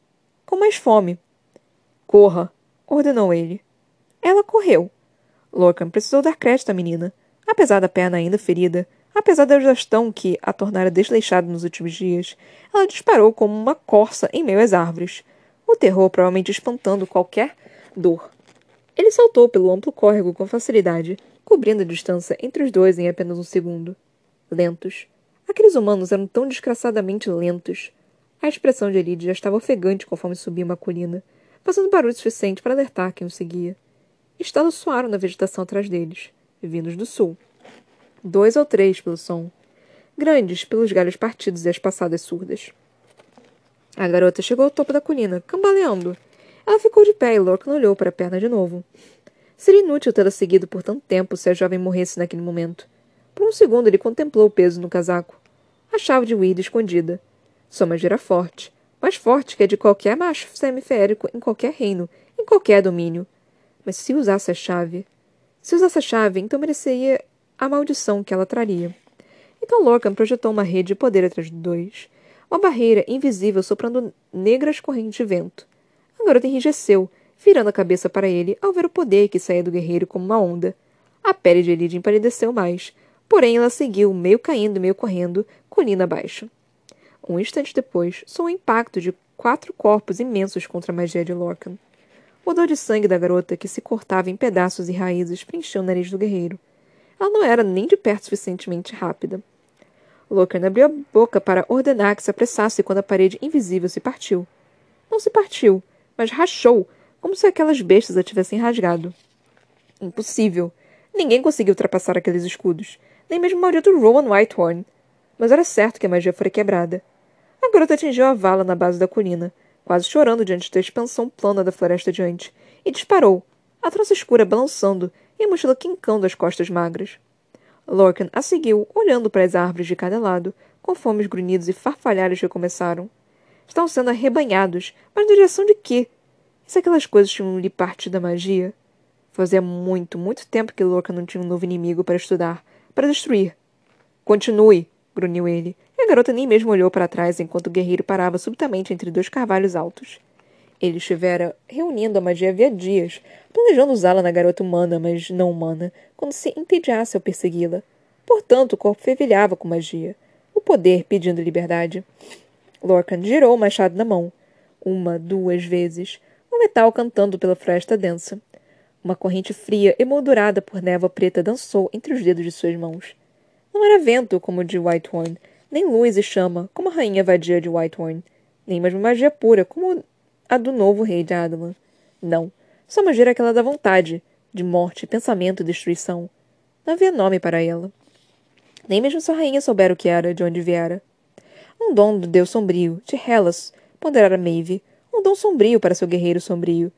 com mais fome. Corra, ordenou ele. Ela correu. Lorcan precisou dar crédito à menina. Apesar da perna ainda ferida, apesar da exaustão que a tornara desleixada nos últimos dias, ela disparou como uma corça em meio às árvores, o terror provavelmente espantando qualquer dor. Ele saltou pelo amplo córrego com facilidade, cobrindo a distância entre os dois em apenas um segundo. Lentos. Aqueles humanos eram tão desgraçadamente lentos. A expressão de Elide já estava ofegante conforme subia uma colina, fazendo barulho suficiente para alertar quem o seguia. Estalos soaram na vegetação atrás deles, vindos do sul. Dois ou três pelo som. Grandes pelos galhos partidos e as passadas surdas. A garota chegou ao topo da colina, cambaleando. Ela ficou de pé e Lorcan olhou para a perna de novo. Seria inútil tê-la seguido por tanto tempo se a jovem morresse naquele momento. Por um segundo ele contemplou o peso no casaco. A chave de Weird escondida. Sua magia era forte, mais forte que a de qualquer macho semiférico em qualquer reino, em qualquer domínio. Mas se usasse a chave. Se usasse a chave, então mereceria a maldição que ela traria. Então Lorcan projetou uma rede de poder atrás dos dois. Uma barreira invisível soprando negras correntes de vento. A garota enrijeceu, virando a cabeça para ele ao ver o poder que saía do guerreiro como uma onda. A pele de Elide empalideceu mais, porém ela seguiu, meio caindo e meio correndo, colina abaixo. Um instante depois, soou o impacto de quatro corpos imensos contra a magia de Lorcan. O odor de sangue da garota, que se cortava em pedaços e raízes, preencheu o nariz do guerreiro. Ela não era nem de perto suficientemente rápida. Lorcan abriu a boca para ordenar que se apressasse quando a parede invisível se partiu. Não se partiu, mas rachou, como se aquelas bestas a tivessem rasgado. Impossível. Ninguém conseguiu ultrapassar aqueles escudos, nem mesmo o maldito Rowan Whitehorn. Mas era certo que a magia fora quebrada. A garota atingiu a vala na base da colina, quase chorando diante da expansão plana da floresta adiante, e disparou, a trança escura balançando e a mochila quincando as costas magras. Lorcan a seguiu, olhando para as árvores de cada lado, conforme os grunhidos e farfalhares recomeçaram. Estavam sendo arrebanhados, mas na direção de quê? E se aquelas coisas tinham lhe parte da magia? Fazia muito, muito tempo que Lorcan não tinha um novo inimigo para estudar, para destruir. Continue, grunhiu ele, e a garota nem mesmo olhou para trás enquanto o guerreiro parava subitamente entre dois carvalhos altos. Ele estivera reunindo a magia havia dias, planejando usá-la na garota humana, mas não humana, quando se entediasse ao persegui-la. Portanto, o corpo fervilhava com magia. O poder pedindo liberdade. Lorcan girou o machado na mão. Uma, duas vezes. O metal cantando pela floresta densa. Uma corrente fria, emoldurada por névoa preta, dançou entre os dedos de suas mãos. Não era vento como o de Whitehorn, nem luz e chama como a rainha vadia de Whitehorn, nem mesmo magia pura como a do novo rei de Adalan. Não, só magia era aquela da vontade, de morte, pensamento e destruição. Não havia nome para ela. Nem mesmo sua rainha soubera o que era, de onde viera. Um dom do deus sombrio, de Hellas, ponderara Maeve, um dom sombrio para seu guerreiro sombrio,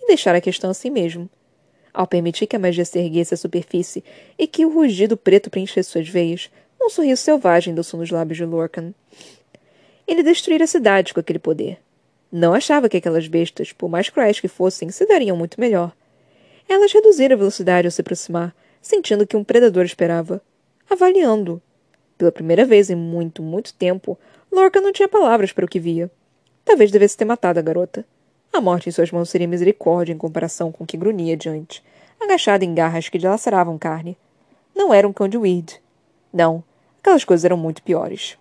e deixar a questão assim mesmo. Ao permitir que a magia se erguesse à superfície e que o rugido preto preenchesse suas veias, um sorriso selvagem dançou nos lábios de Lorcan. Ele destruíra a cidade com aquele poder. Não achava que aquelas bestas, por mais cruéis que fossem, se dariam muito melhor. Elas reduziram a velocidade ao se aproximar, sentindo que um predador esperava. Avaliando. Pela primeira vez em muito, muito tempo, Lorca não tinha palavras para o que via. Talvez devesse ter matado a garota. A morte em suas mãos seria misericórdia em comparação com o que grunhia diante, agachada em garras que dilaceravam carne. Não era um cão de Weird. Não, aquelas coisas eram muito piores.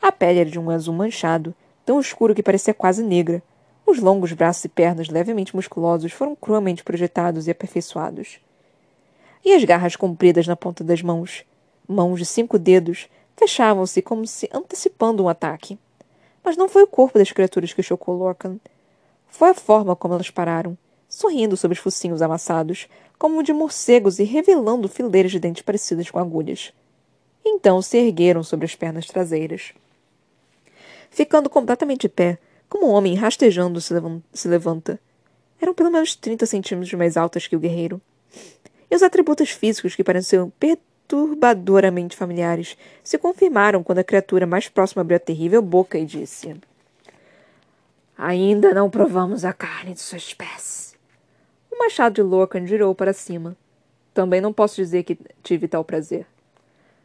A pele era de um azul manchado, tão escuro que parecia quase negra. Os longos braços e pernas levemente musculosos foram cruamente projetados e aperfeiçoados. E as garras compridas na ponta das mãos, mãos de cinco dedos, fechavam-se como se antecipando um ataque. Mas não foi o corpo das criaturas que chocou Lorcan. Foi a forma como elas pararam, sorrindo sob os focinhos amassados, como de morcegos e revelando fileiras de dentes parecidas com agulhas. Então se ergueram sobre as pernas traseiras ficando completamente de pé, como um homem rastejando se, levanta. Eram pelo menos trinta centímetros mais altas que o guerreiro. E os atributos físicos que pareciam perturbadoramente familiares se confirmaram quando a criatura mais próxima abriu a terrível boca e disse: Ainda não provamos a carne de sua espécie. O machado de Lorcan girou para cima. Também não posso dizer que tive tal prazer.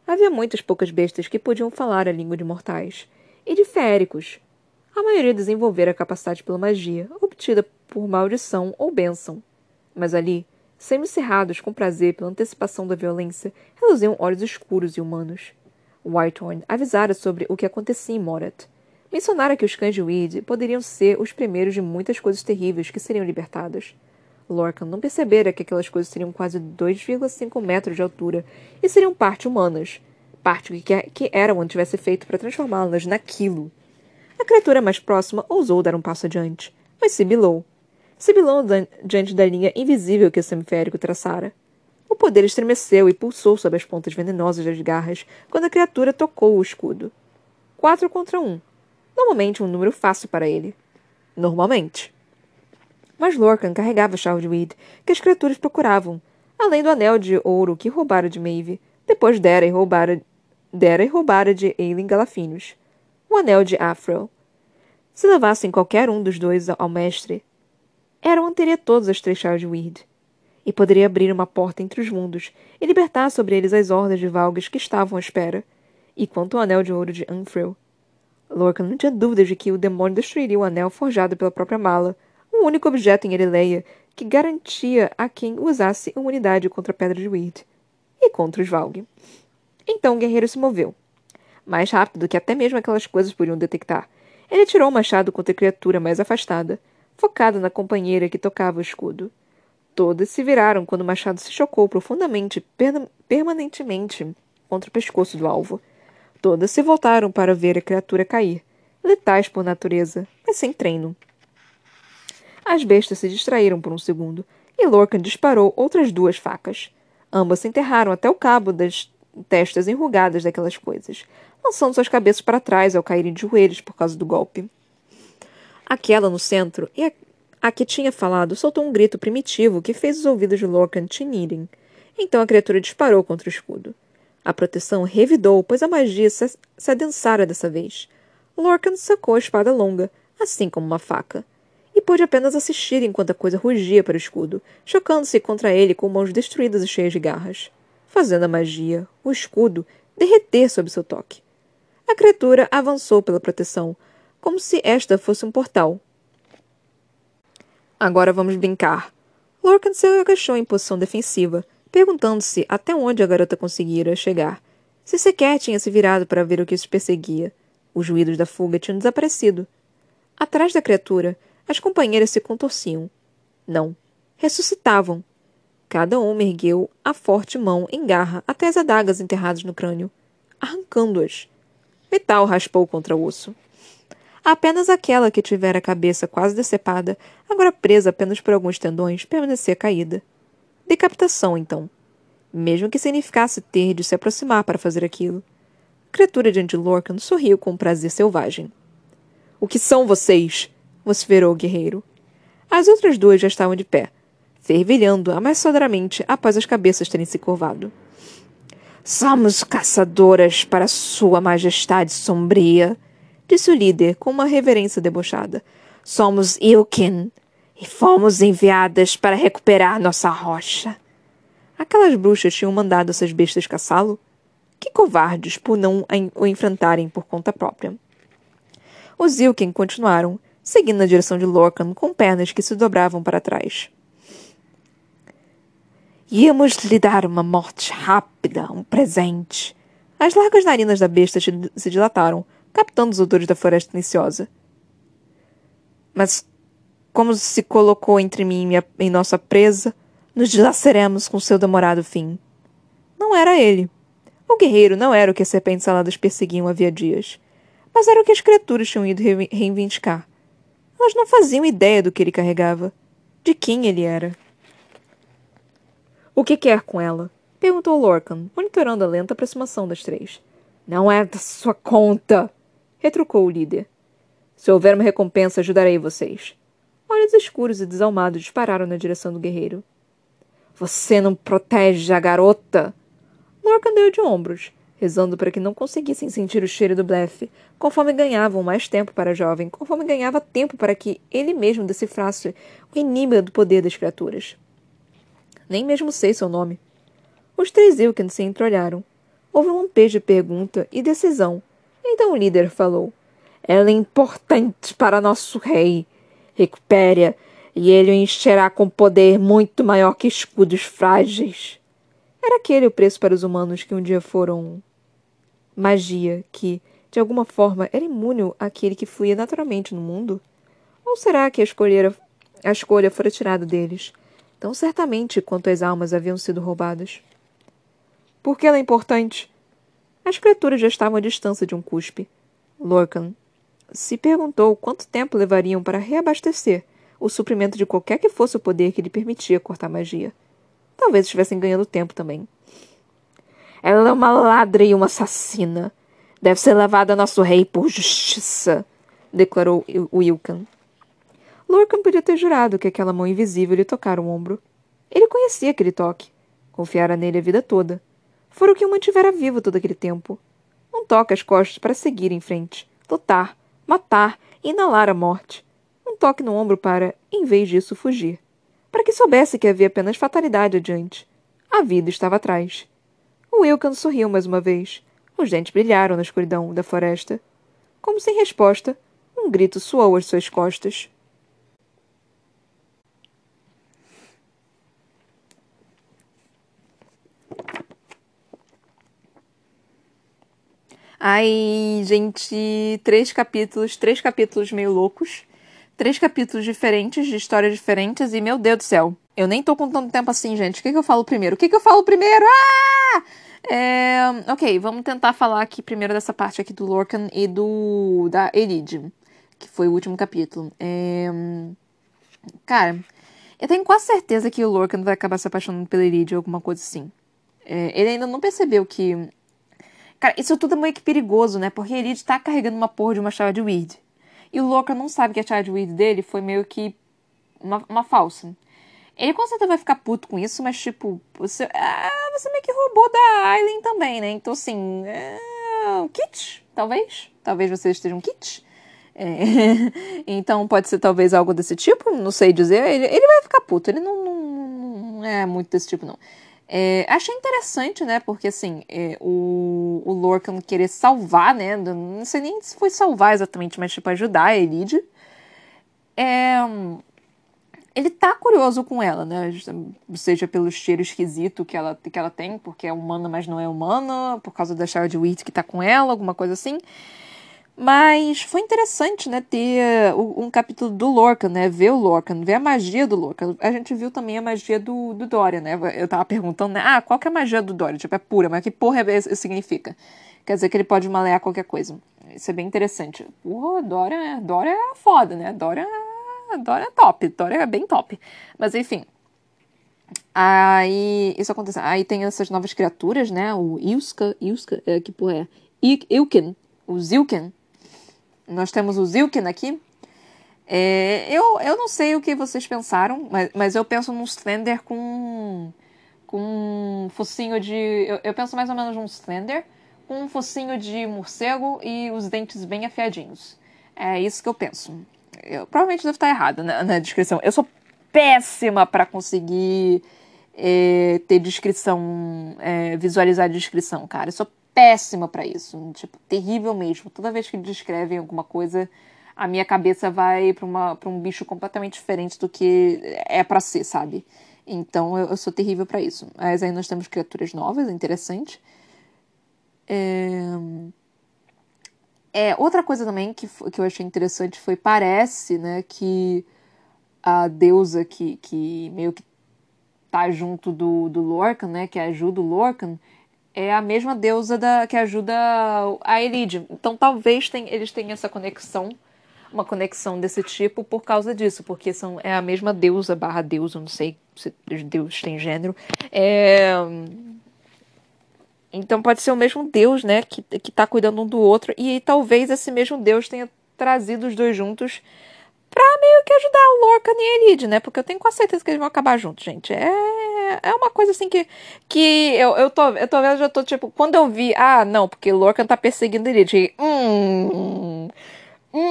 Havia muitas poucas bestas que podiam falar a língua de mortais, e de féricos. A maioria desenvolvera a capacidade pela magia, obtida por maldição ou bênção. Mas ali, semicerrados com prazer pela antecipação da violência, reluziam olhos escuros e humanos. Whitehorn avisara sobre o que acontecia em Morat. Mencionara que os cães de Weed poderiam ser os primeiros de muitas coisas terríveis que seriam libertadas. Lorcan não percebera que aquelas coisas seriam quase 2,5 metros de altura e seriam parte humanas, parte que, que Erawan tivesse feito para transformá-las naquilo. A criatura mais próxima ousou dar um passo adiante, mas sibilou. Sibilou diante da linha invisível que o semiférico traçara. O poder estremeceu e pulsou sob as pontas venenosas das garras quando a criatura tocou o escudo. Quatro contra um. Normalmente um número fácil para ele. Normalmente. Mas Lorcan carregava a chave de Weed que as criaturas procuravam, além do anel de ouro que roubara de Maeve, depois dera e roubara dera e roubara de Eileen Galafinhos, o anel de Afro. Se levassem qualquer um dos dois ao mestre, Eron teria todas as três de Weird, e poderia abrir uma porta entre os mundos e libertar sobre eles as hordas de valgas que estavam à espera. E quanto ao anel de ouro de Anfril, Lorcan não tinha dúvidas de que o demônio destruiria o anel forjado pela própria mala, o único objeto em Erileia que garantia a quem usasse imunidade contra a Pedra de Weird e contra os Valg. Então o guerreiro se moveu. Mais rápido do que até mesmo aquelas coisas podiam detectar. Ele tirou o machado contra a criatura mais afastada, focado na companheira que tocava o escudo. Todas se viraram quando o machado se chocou profundamente, per permanentemente, contra o pescoço do alvo. Todas se voltaram para ver a criatura cair, letais por natureza, mas sem treino. As bestas se distraíram por um segundo, e Lorcan disparou outras duas facas. Ambas se enterraram até o cabo das testas enrugadas daquelas coisas, lançando suas cabeças para trás ao caírem de joelhos por causa do golpe. Aquela no centro, e a, a que tinha falado, soltou um grito primitivo que fez os ouvidos de Lorcan tinirem. Então a criatura disparou contra o escudo. A proteção revidou, pois a magia se, se adensara dessa vez. Lorcan sacou a espada longa, assim como uma faca, e pôde apenas assistir enquanto a coisa rugia para o escudo, chocando-se contra ele com mãos destruídas e cheias de garras. fazendo a magia, o escudo, derreter sob seu toque. A criatura avançou pela proteção, como se esta fosse um portal. Agora vamos brincar. Lorcan se agachou em posição defensiva, perguntando-se até onde a garota conseguira chegar. Se sequer tinha se virado para ver o que os perseguia. Os ruídos da fuga tinham desaparecido. Atrás da criatura, as companheiras se contorciam. Não, ressuscitavam. Cada uma ergueu a forte mão em garra até as adagas enterradas no crânio, arrancando-as. Metal raspou contra o osso. Apenas aquela que tivera a cabeça quase decepada, agora presa apenas por alguns tendões, permanecia caída. Decapitação, então. Mesmo que significasse ter de se aproximar para fazer aquilo. A criatura de Lorcan sorriu com um prazer selvagem. O que são vocês? vociferou o guerreiro. As outras duas já estavam de pé, fervilhando amassadoramente após as cabeças terem se curvado. Somos caçadoras para Sua Majestade Sombria, disse o líder com uma reverência debochada. Somos Ilkin e fomos enviadas para recuperar nossa rocha. Aquelas bruxas tinham mandado essas bestas caçá-lo? Que covardes por não o enfrentarem por conta própria. Os Ilkin continuaram, seguindo na direção de Lorcan com pernas que se dobravam para trás. Íamos lhe dar uma morte rápida, um presente. As largas narinas da besta se dilataram, captando os odores da floresta silenciosa. Mas como se colocou entre mim e, minha, e nossa presa, nos dilaceremos com seu demorado fim. Não era ele. O guerreiro não era o que as serpentes aladas perseguiam havia dias, mas era o que as criaturas tinham ido reivindicar. Elas não faziam ideia do que ele carregava, de quem ele era. O que quer com ela? perguntou Lorcan, monitorando a lenta aproximação das três. Não é da sua conta, retrucou o líder. Se houver uma recompensa, ajudarei vocês. Olhos escuros e desalmados dispararam na direção do guerreiro. Você não protege a garota? Lorcan deu de ombros, rezando para que não conseguissem sentir o cheiro do blefe, conforme ganhavam mais tempo para a jovem, conforme ganhava tempo para que ele mesmo decifrasse o enigma do poder das criaturas. Nem mesmo sei seu nome. Os três Ilken se entreolharam. Houve um lampejo de pergunta e decisão. Então o líder falou. Ela é importante para nosso rei. Recupere-a, e ele o encherá com poder muito maior que escudos frágeis. Era aquele o preço para os humanos que um dia foram. magia, que, de alguma forma, era imune àquele que fluía naturalmente no mundo? Ou será que a, a escolha fora tirada deles, tão certamente quanto as almas haviam sido roubadas? Por que ela é importante? As criaturas já estavam à distância de um cuspe. Lorcan se perguntou quanto tempo levariam para reabastecer o suprimento de qualquer que fosse o poder que lhe permitia cortar magia. Talvez estivessem ganhando tempo também. Ela é uma ladra e uma assassina. Deve ser levada a nosso rei por justiça, declarou Wilkan. Lorcan podia ter jurado que aquela mão invisível lhe tocara o ombro. Ele conhecia aquele toque. Confiara nele a vida toda. Fora o que o mantivera vivo todo aquele tempo. Um toque às costas para seguir em frente lutar, matar, inalar a morte. Um toque no ombro para, em vez disso, fugir. Para que soubesse que havia apenas fatalidade adiante. A vida estava atrás. O Wilkan sorriu mais uma vez. Os dentes brilharam na escuridão da floresta. Como sem resposta, um grito soou às suas costas. Ai, gente, três capítulos, três capítulos meio loucos. Três capítulos diferentes, de histórias diferentes, e meu Deus do céu. Eu nem tô com tanto tempo assim, gente. O que, que eu falo primeiro? O que, que eu falo primeiro? Ah! É, ok, vamos tentar falar aqui primeiro dessa parte aqui do Lorcan e do. da Erid, que foi o último capítulo. É, cara, eu tenho quase certeza que o Lorcan vai acabar se apaixonando pela Erid ou alguma coisa assim. É, ele ainda não percebeu que Cara, isso tudo é meio que perigoso, né? Porque ele tá carregando uma porra de uma chave de weed. E o Lorca não sabe que a chave de weed dele foi meio que uma, uma falsa. Ele com certeza vai ficar puto com isso, mas tipo, você, ah, você meio que roubou da Aileen também, né? Então assim, é, kit, talvez? Talvez você esteja um kit. É, então pode ser talvez algo desse tipo, não sei dizer. Ele, ele vai ficar puto, ele não, não, não é muito desse tipo, não. É, achei interessante, né? Porque assim, é, o, o Lorcan querer salvar, né? Não sei nem se foi salvar exatamente, mas tipo, ajudar a Elide. É, ele tá curioso com ela, né? Seja pelo cheiro esquisito que ela, que ela tem, porque é humana, mas não é humana, por causa da Child Wheat que tá com ela, alguma coisa assim. Mas foi interessante, né, ter um capítulo do Lorcan, né, ver o Lorcan, ver a magia do Lorcan. A gente viu também a magia do, do Dória, né, eu tava perguntando, né, ah, qual que é a magia do Dória? Tipo, é pura, mas que porra é, significa? Quer dizer que ele pode malear qualquer coisa. Isso é bem interessante. Porra, Dória, Dória é foda, né, Dória, Dória é top, Dória é bem top. Mas enfim, Aí isso acontece. Aí tem essas novas criaturas, né? O Ilska, Ilska, é, que porra é? Ilken, o Zilken, nós temos o Zilkin aqui. É, eu, eu não sei o que vocês pensaram, mas, mas eu penso num Slender com, com um focinho de. Eu, eu penso mais ou menos num Slender com um focinho de morcego e os dentes bem afiadinhos. É isso que eu penso. Eu provavelmente devo estar errado na, na descrição. Eu sou péssima para conseguir é, ter descrição, é, visualizar a descrição, cara. Eu sou péssima para isso, tipo, terrível mesmo. Toda vez que descrevem alguma coisa, a minha cabeça vai para um bicho completamente diferente do que é para ser, sabe? Então eu, eu sou terrível para isso. Mas aí nós temos criaturas novas, interessante. É... é... outra coisa também que, que eu achei interessante foi parece, né, que a deusa que, que meio que tá junto do, do Lorcan, né, que ajuda o Lorcan, é a mesma deusa da, que ajuda a Elide. Então talvez tem, eles tenham essa conexão, uma conexão desse tipo por causa disso, porque são, é a mesma deusa barra deus, eu não sei se Deus tem gênero. É... Então pode ser o mesmo Deus, né, que, que tá cuidando um do outro, e talvez esse mesmo Deus tenha trazido os dois juntos pra meio que ajudar o Lorcan e a Elide, né? Porque eu tenho quase certeza que eles vão acabar juntos, gente. É, é uma coisa assim que, que eu, eu, tô, eu tô vendo, já tô tipo, quando eu vi, ah, não, porque Lorcan tá perseguindo a Elide. Hum. Hum,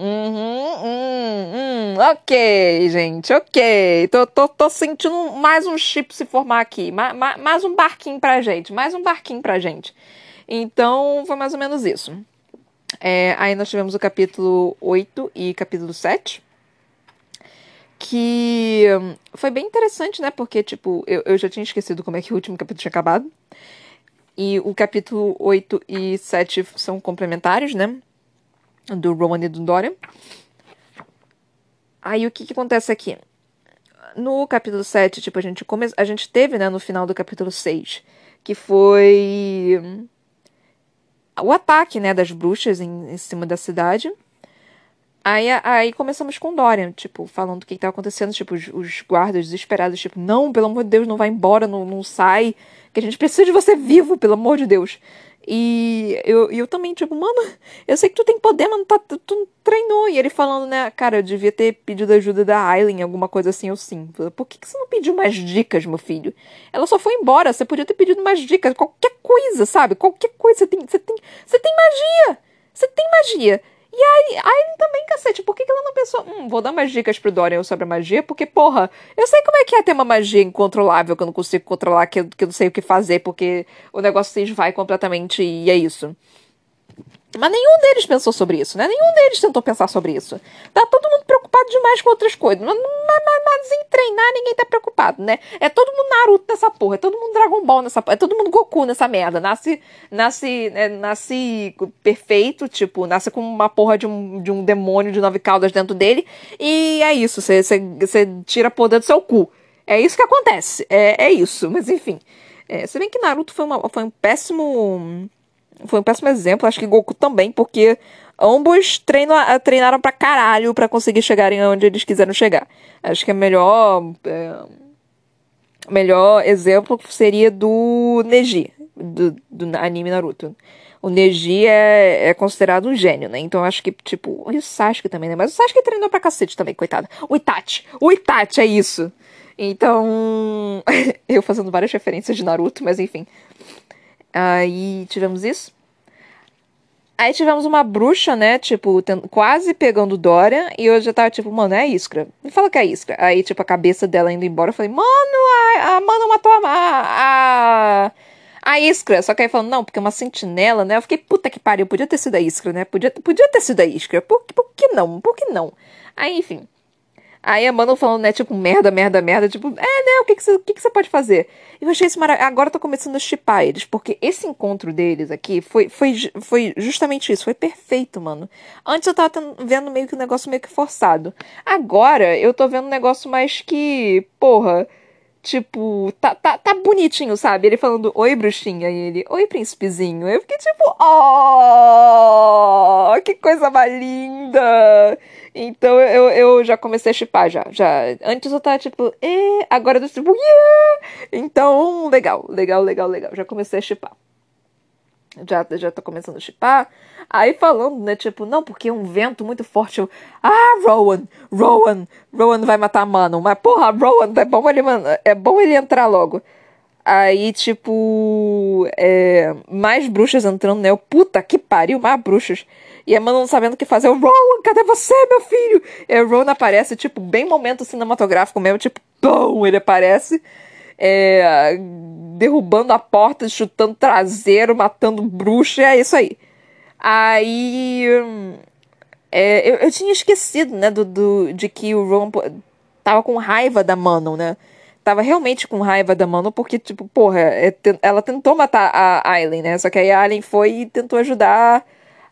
hum, hum, hum, ok, gente, ok. Tô, tô, tô sentindo mais um chip se formar aqui. Ma, ma, mais um barquinho pra gente. Mais um barquinho pra gente. Então, foi mais ou menos isso. É, aí nós tivemos o capítulo 8 e capítulo 7. Que foi bem interessante, né? Porque, tipo, eu, eu já tinha esquecido como é que o último capítulo tinha acabado. E o capítulo 8 e 7 são complementares, né? Do Roman e do Dorian. Aí o que, que acontece aqui? No capítulo 7, tipo, a gente, come... a gente teve, né, no final do capítulo 6, que foi o ataque, né, das bruxas em, em cima da cidade. Aí, aí começamos com Dorian, tipo, falando o que, estava acontecendo, tipo, os, os, guardas desesperados, tipo, não, pelo amor de Deus, não vai embora, não, não sai, que a gente precisa de você vivo, pelo amor de Deus. E eu, eu também, tipo, mano, eu sei que tu tem poder, mas tá, tu, tu treinou. E ele falando, né, cara, eu devia ter pedido ajuda da Aileen, alguma coisa assim, eu sim. Por que, que você não pediu mais dicas, meu filho? Ela só foi embora, você podia ter pedido mais dicas, qualquer coisa, sabe? Qualquer coisa, você tem, você tem, você tem magia! Você tem magia! E aí, aí também, cacete, por que, ela não pensou, hum, vou dar umas dicas pro Dorian sobre a magia, porque, porra, eu sei como é que é ter uma magia incontrolável que eu não consigo controlar, que eu, que eu não sei o que fazer, porque o negócio se esvai completamente e é isso. Mas nenhum deles pensou sobre isso, né? Nenhum deles tentou pensar sobre isso. Tá todo mundo preocupado demais com outras coisas. Mas, mas, mas em treinar ninguém tá preocupado, né? É todo mundo Naruto nessa porra, é todo mundo Dragon Ball nessa porra, é todo mundo Goku nessa merda. Nasce, nasce, é, nasce perfeito, tipo, nasce com uma porra de um, de um demônio de nove caudas dentro dele. E é isso, você tira poder do seu cu. É isso que acontece. É, é isso, mas enfim. É, se bem que Naruto foi, uma, foi um péssimo foi um péssimo exemplo, acho que Goku também, porque ambos treino, treinaram pra caralho pra conseguir chegarem onde eles quiseram chegar. Acho que é melhor. É, melhor exemplo seria do Neji, do, do anime Naruto. O Neji é, é considerado um gênio, né? Então acho que, tipo, e o Sasuke também, né? Mas o Sasuke treinou pra cacete também, coitado. O Itachi! O Itachi é isso! Então. eu fazendo várias referências de Naruto, mas enfim. Aí tivemos isso. Aí tivemos uma bruxa, né? Tipo, quase pegando Dorian. E eu já tava tipo, mano, é a Iskra. Me fala que é a Iskra. Aí, tipo, a cabeça dela indo embora. Eu falei, mano, a, a mano matou a, a, a Iskra. Só que aí falando, não, porque é uma sentinela, né? Eu fiquei, puta que pariu. Podia ter sido a Iskra, né? Podia, podia ter sido a Iskra. Por, por que não? Por que não? Aí, enfim. Aí a Mano falando, né, tipo, merda, merda, merda, tipo, é, né, o que que você, o que que você pode fazer? Eu achei isso maravilhoso. Agora eu tô começando a chipar eles, porque esse encontro deles aqui foi, foi, foi justamente isso, foi perfeito, mano. Antes eu tava tendo, vendo meio que um negócio meio que forçado. Agora eu tô vendo um negócio mais que, porra, tipo, tá, tá, tá bonitinho, sabe? Ele falando, oi, bruxinha, e ele, oi, príncipezinho. Eu fiquei tipo, oh, que coisa mais linda! Então eu, eu já comecei a chipar já, já. Antes eu tava tipo, eh, agora eu tô tipo, yeah! Então, legal, legal, legal, legal. Já comecei a chipar. Já, já tô começando a chipar. Aí falando, né, tipo, não, porque é um vento muito forte. Eu, ah, Rowan, Rowan, Rowan vai matar a Mano. Mas, porra, Rowan, é bom ele, é bom ele entrar logo. Aí, tipo, é, mais bruxas entrando, né? Eu, puta que pariu, mais bruxas. E a Mano não sabendo o que fazer. Eu, Rowan, cadê você, meu filho? E o Rowan aparece, tipo, bem momento cinematográfico mesmo. Tipo, pum, ele aparece. É, derrubando a porta, chutando traseiro, matando bruxa. É isso aí. Aí. É, eu, eu tinha esquecido, né, do, do, de que o Rowan tava com raiva da Manon, né? tava realmente com raiva da Mano, porque, tipo, porra, é, ela tentou matar a Aileen, né? Só que aí a Aileen foi e tentou ajudar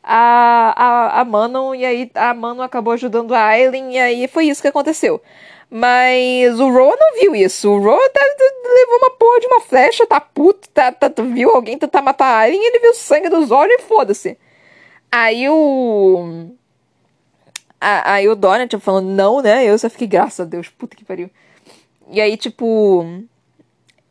a, a, a Manon, e aí a Manon acabou ajudando a Aileen, e aí foi isso que aconteceu. Mas o Rowan não viu isso. O Rowan tá, tá, levou uma porra de uma flecha, tá puto, tá, tá, viu alguém tentar matar a Aileen, ele viu sangue dos olhos e foda-se. Aí o. A, aí o Donald tipo, falando não, né? Eu só fiquei, graças a Deus, puta que pariu. E aí, tipo.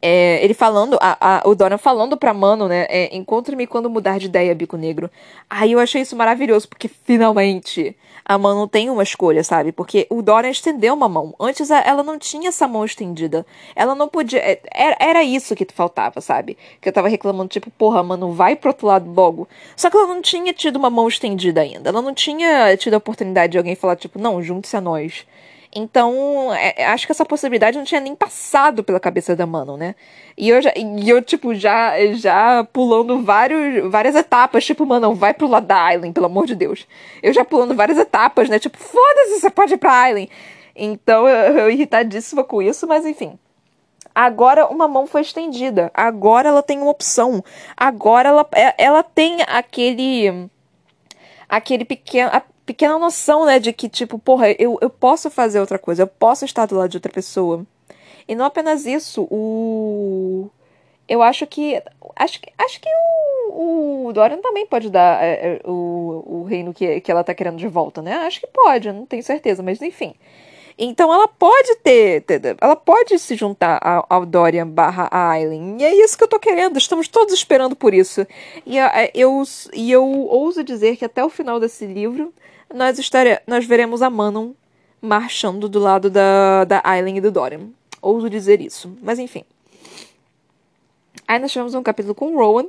É, ele falando, a, a, o Dorian falando pra Mano, né? É, Encontre-me quando mudar de ideia, Bico Negro. Aí eu achei isso maravilhoso, porque finalmente a Mano tem uma escolha, sabe? Porque o Dorian estendeu uma mão. Antes ela não tinha essa mão estendida. Ela não podia. É, era, era isso que faltava, sabe? Que eu tava reclamando, tipo, porra, mano, vai pro outro lado logo. Só que ela não tinha tido uma mão estendida ainda. Ela não tinha tido a oportunidade de alguém falar, tipo, não, junte-se a nós. Então, é, é, acho que essa possibilidade não tinha nem passado pela cabeça da Manon, né? E eu, já, e eu tipo, já, já pulando vários, várias etapas, tipo, Manon, vai pro lado da Island, pelo amor de Deus. Eu já pulando várias etapas, né? Tipo, foda-se, você pode ir pra Island. Então, eu, eu irritadíssima com isso, mas enfim. Agora uma mão foi estendida. Agora ela tem uma opção. Agora ela, é, ela tem aquele. aquele pequeno pequena noção, né, de que, tipo, porra, eu, eu posso fazer outra coisa, eu posso estar do lado de outra pessoa. E não apenas isso, o. Eu acho que. Acho que, acho que o, o Dorian também pode dar é, é, o, o reino que, que ela tá querendo de volta, né? Acho que pode, não tenho certeza, mas enfim. Então ela pode ter, ela pode se juntar ao, ao Dorian barra Aileen. E é isso que eu tô querendo, estamos todos esperando por isso. E eu, e eu ouso dizer que até o final desse livro nós, estare... nós veremos a Manon marchando do lado da, da Aileen e do Dorian. Ouso dizer isso. Mas enfim. Aí nós tivemos um capítulo com Rowan.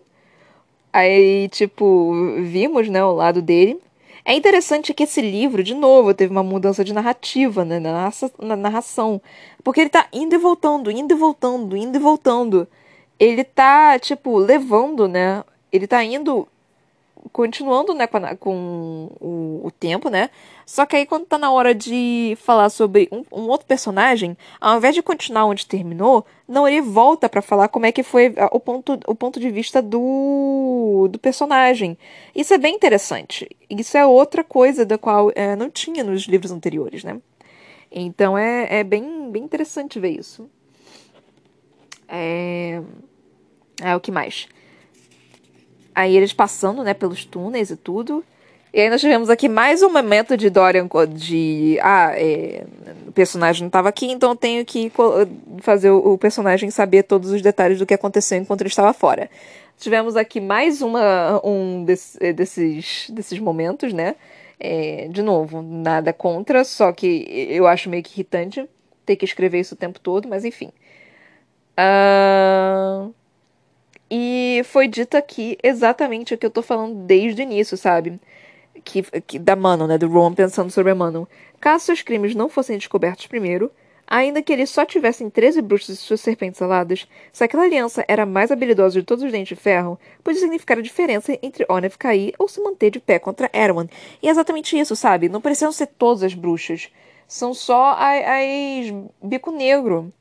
Aí, tipo, vimos, né, o lado dele. É interessante que esse livro, de novo, teve uma mudança de narrativa né, na, narração. Porque ele tá indo e voltando, indo e voltando, indo e voltando. Ele tá, tipo, levando, né? Ele tá indo continuando, né, com, a, com o, o, tempo, né? Só que aí quando tá na hora de falar sobre um, um outro personagem, ao invés de continuar onde terminou, não, ele volta para falar como é que foi o ponto, o ponto de vista do, do personagem. Isso é bem interessante. Isso é outra coisa da qual é, não tinha nos livros anteriores, né? Então é, é bem, bem interessante ver isso. É... é o que mais? Aí eles passando, né, pelos túneis e tudo. E aí nós tivemos aqui mais um momento de Dorian de ah, é, o personagem não estava aqui, então eu tenho que fazer o personagem saber todos os detalhes do que aconteceu enquanto ele estava fora. Tivemos aqui mais uma um desse, é, desses desses momentos, né? É, de novo, nada contra, só que eu acho meio que irritante ter que escrever isso o tempo todo, mas enfim. Uh... E foi dito aqui exatamente o que eu tô falando desde o início, sabe? Que, que da Manon, né? Do Ron pensando sobre a Manon. Caso seus crimes não fossem descobertos primeiro, ainda que eles só tivessem 13 bruxos e suas serpentes aladas, se aquela aliança era a mais habilidosa de todos os dentes de ferro, podia significar a diferença entre Onef cair ou se manter de pé contra Erwan. E é exatamente isso, sabe? Não precisam ser todas as bruxas. São só as, as Bico Negro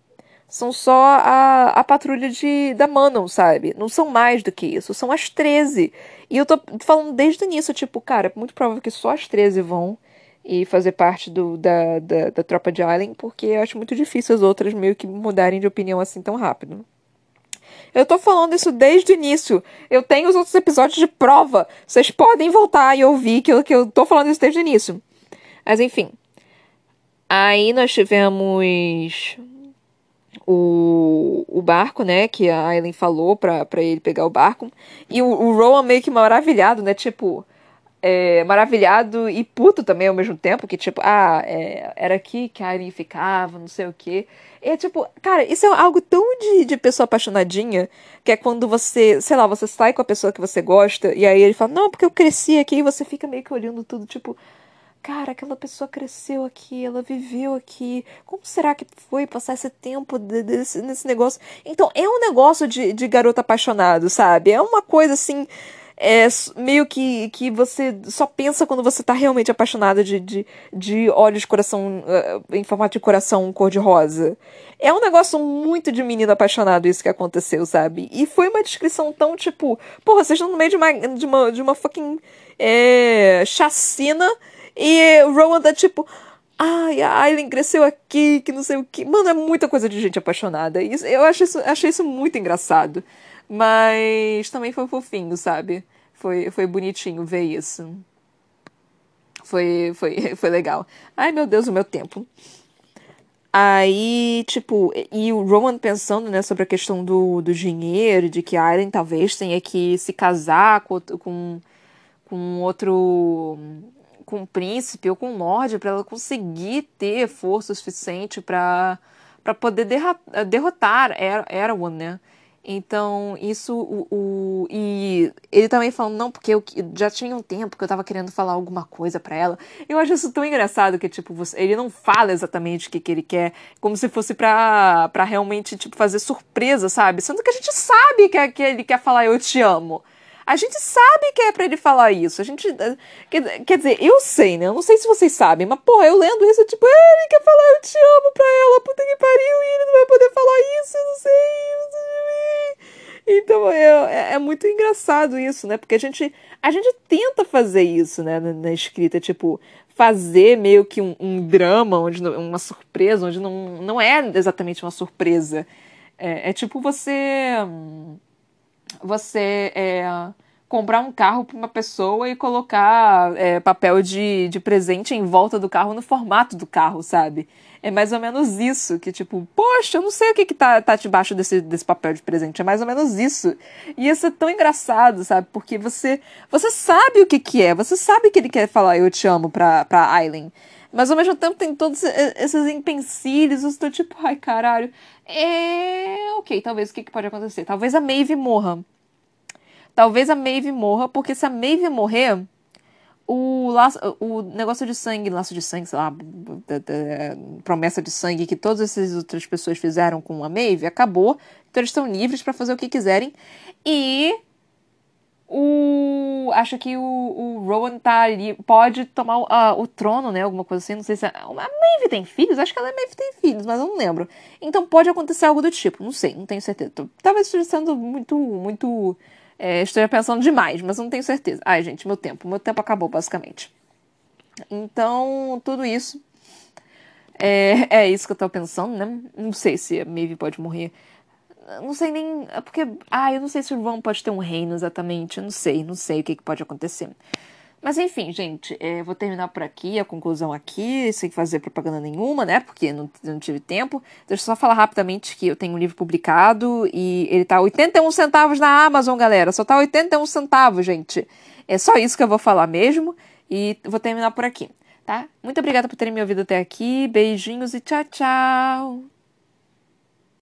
são só a, a patrulha de, da Manon, sabe? Não são mais do que isso, são as 13. E eu tô falando desde o início, tipo, cara, é muito provável que só as 13 vão e fazer parte do, da, da, da tropa de Allen, porque eu acho muito difícil as outras meio que mudarem de opinião assim tão rápido. Eu tô falando isso desde o início. Eu tenho os outros episódios de prova. Vocês podem voltar e ouvir que eu, que eu tô falando isso desde o início. Mas enfim. Aí nós tivemos o, o barco, né? Que a Aileen falou pra, pra ele pegar o barco. E o, o Rowan meio que maravilhado, né? Tipo, é, maravilhado e puto também ao mesmo tempo. Que tipo, ah, é, era aqui que a Aileen ficava, não sei o quê. É tipo, cara, isso é algo tão de, de pessoa apaixonadinha, que é quando você, sei lá, você sai com a pessoa que você gosta, e aí ele fala, não, porque eu cresci aqui, e você fica meio que olhando tudo, tipo, cara, aquela pessoa cresceu aqui, ela viveu aqui. Como será que foi passar esse tempo desse, nesse negócio? Então, é um negócio de, de garoto apaixonado, sabe? É uma coisa assim. É meio que, que você só pensa quando você tá realmente apaixonada de, de, de olhos de coração uh, em formato de coração cor-de-rosa. É um negócio muito de menino apaixonado isso que aconteceu, sabe? E foi uma descrição tão tipo, porra, vocês estão no meio de uma, de uma, de uma fucking é, chacina e o Rowan tá tipo. Ai, a Aileen cresceu aqui, que não sei o que. Mano, é muita coisa de gente apaixonada. Isso, eu acho isso, achei isso muito engraçado. Mas também foi fofinho, sabe? Foi, foi bonitinho ver isso. Foi, foi, foi legal. Ai, meu Deus, o meu tempo. Aí, tipo, e o Roman pensando, né, sobre a questão do, do dinheiro, de que a Aileen talvez tenha que se casar com, com, com outro com o príncipe ou com o Lorde para ela conseguir ter força suficiente para para poder derrotar er né? Então, isso, o, o, E ele também falando, não, porque eu já tinha um tempo que eu tava querendo falar alguma coisa para ela. Eu acho isso tão engraçado que, tipo, você, ele não fala exatamente o que, que ele quer, como se fosse pra, pra realmente, tipo, fazer surpresa, sabe? Sendo que a gente sabe que, que ele quer falar eu te amo. A gente sabe que é pra ele falar isso. A gente. Eh, quer, quer dizer, eu sei, né? Eu não sei se vocês sabem, mas, porra, eu lendo isso, tipo, ah, ele quer falar eu te amo pra ela, puta que pariu, e ele não vai poder falar isso, eu não sei. Então é, é, é, muito engraçado isso, né? Porque a gente, a gente tenta fazer isso, né, na, na escrita, tipo, fazer meio que um, um, drama, onde uma surpresa, onde não, não é exatamente uma surpresa. É, é tipo você. Você é, comprar um carro para uma pessoa e colocar é, papel de, de presente em volta do carro no formato do carro, sabe? É mais ou menos isso, que tipo, poxa, eu não sei o que, que tá, tá debaixo desse, desse papel de presente. É mais ou menos isso. E isso é tão engraçado, sabe? Porque você você sabe o que que é, você sabe que ele quer falar eu te amo pra, pra Aileen. Mas ao mesmo tempo tem todos esses empecilhos, eu estou tipo, ai caralho. É. Ok, talvez o que, que pode acontecer? Talvez a Maeve morra. Talvez a Maeve morra, porque se a Maeve morrer, o, laço, o negócio de sangue, laço de sangue, sei lá, promessa de sangue que todas essas outras pessoas fizeram com a Maeve acabou. Então eles estão livres para fazer o que quiserem. E o acho que o, o Rowan tá ali, pode tomar uh, o trono, né? Alguma coisa assim. Não sei se a, a Maeve tem filhos. Acho que ela Maeve tem filhos, mas eu não lembro. Então pode acontecer algo do tipo. Não sei, não tenho certeza. Talvez esteja sendo muito, muito é, esteja pensando demais, mas não tenho certeza. Ai, gente, meu tempo. Meu tempo acabou, basicamente. Então, tudo isso. É, é isso que eu tô pensando, né? Não sei se a Maeve pode morrer. Não sei nem. É porque. Ah, eu não sei se o Ron pode ter um reino exatamente. Eu não sei, não sei o que, que pode acontecer. Mas enfim, gente, é, vou terminar por aqui, a conclusão aqui, sem fazer propaganda nenhuma, né? Porque não, não tive tempo. Deixa eu só falar rapidamente que eu tenho um livro publicado e ele tá 81 centavos na Amazon, galera. Só tá 81 centavos, gente. É só isso que eu vou falar mesmo. E vou terminar por aqui, tá? Muito obrigada por terem me ouvido até aqui. Beijinhos e tchau, tchau!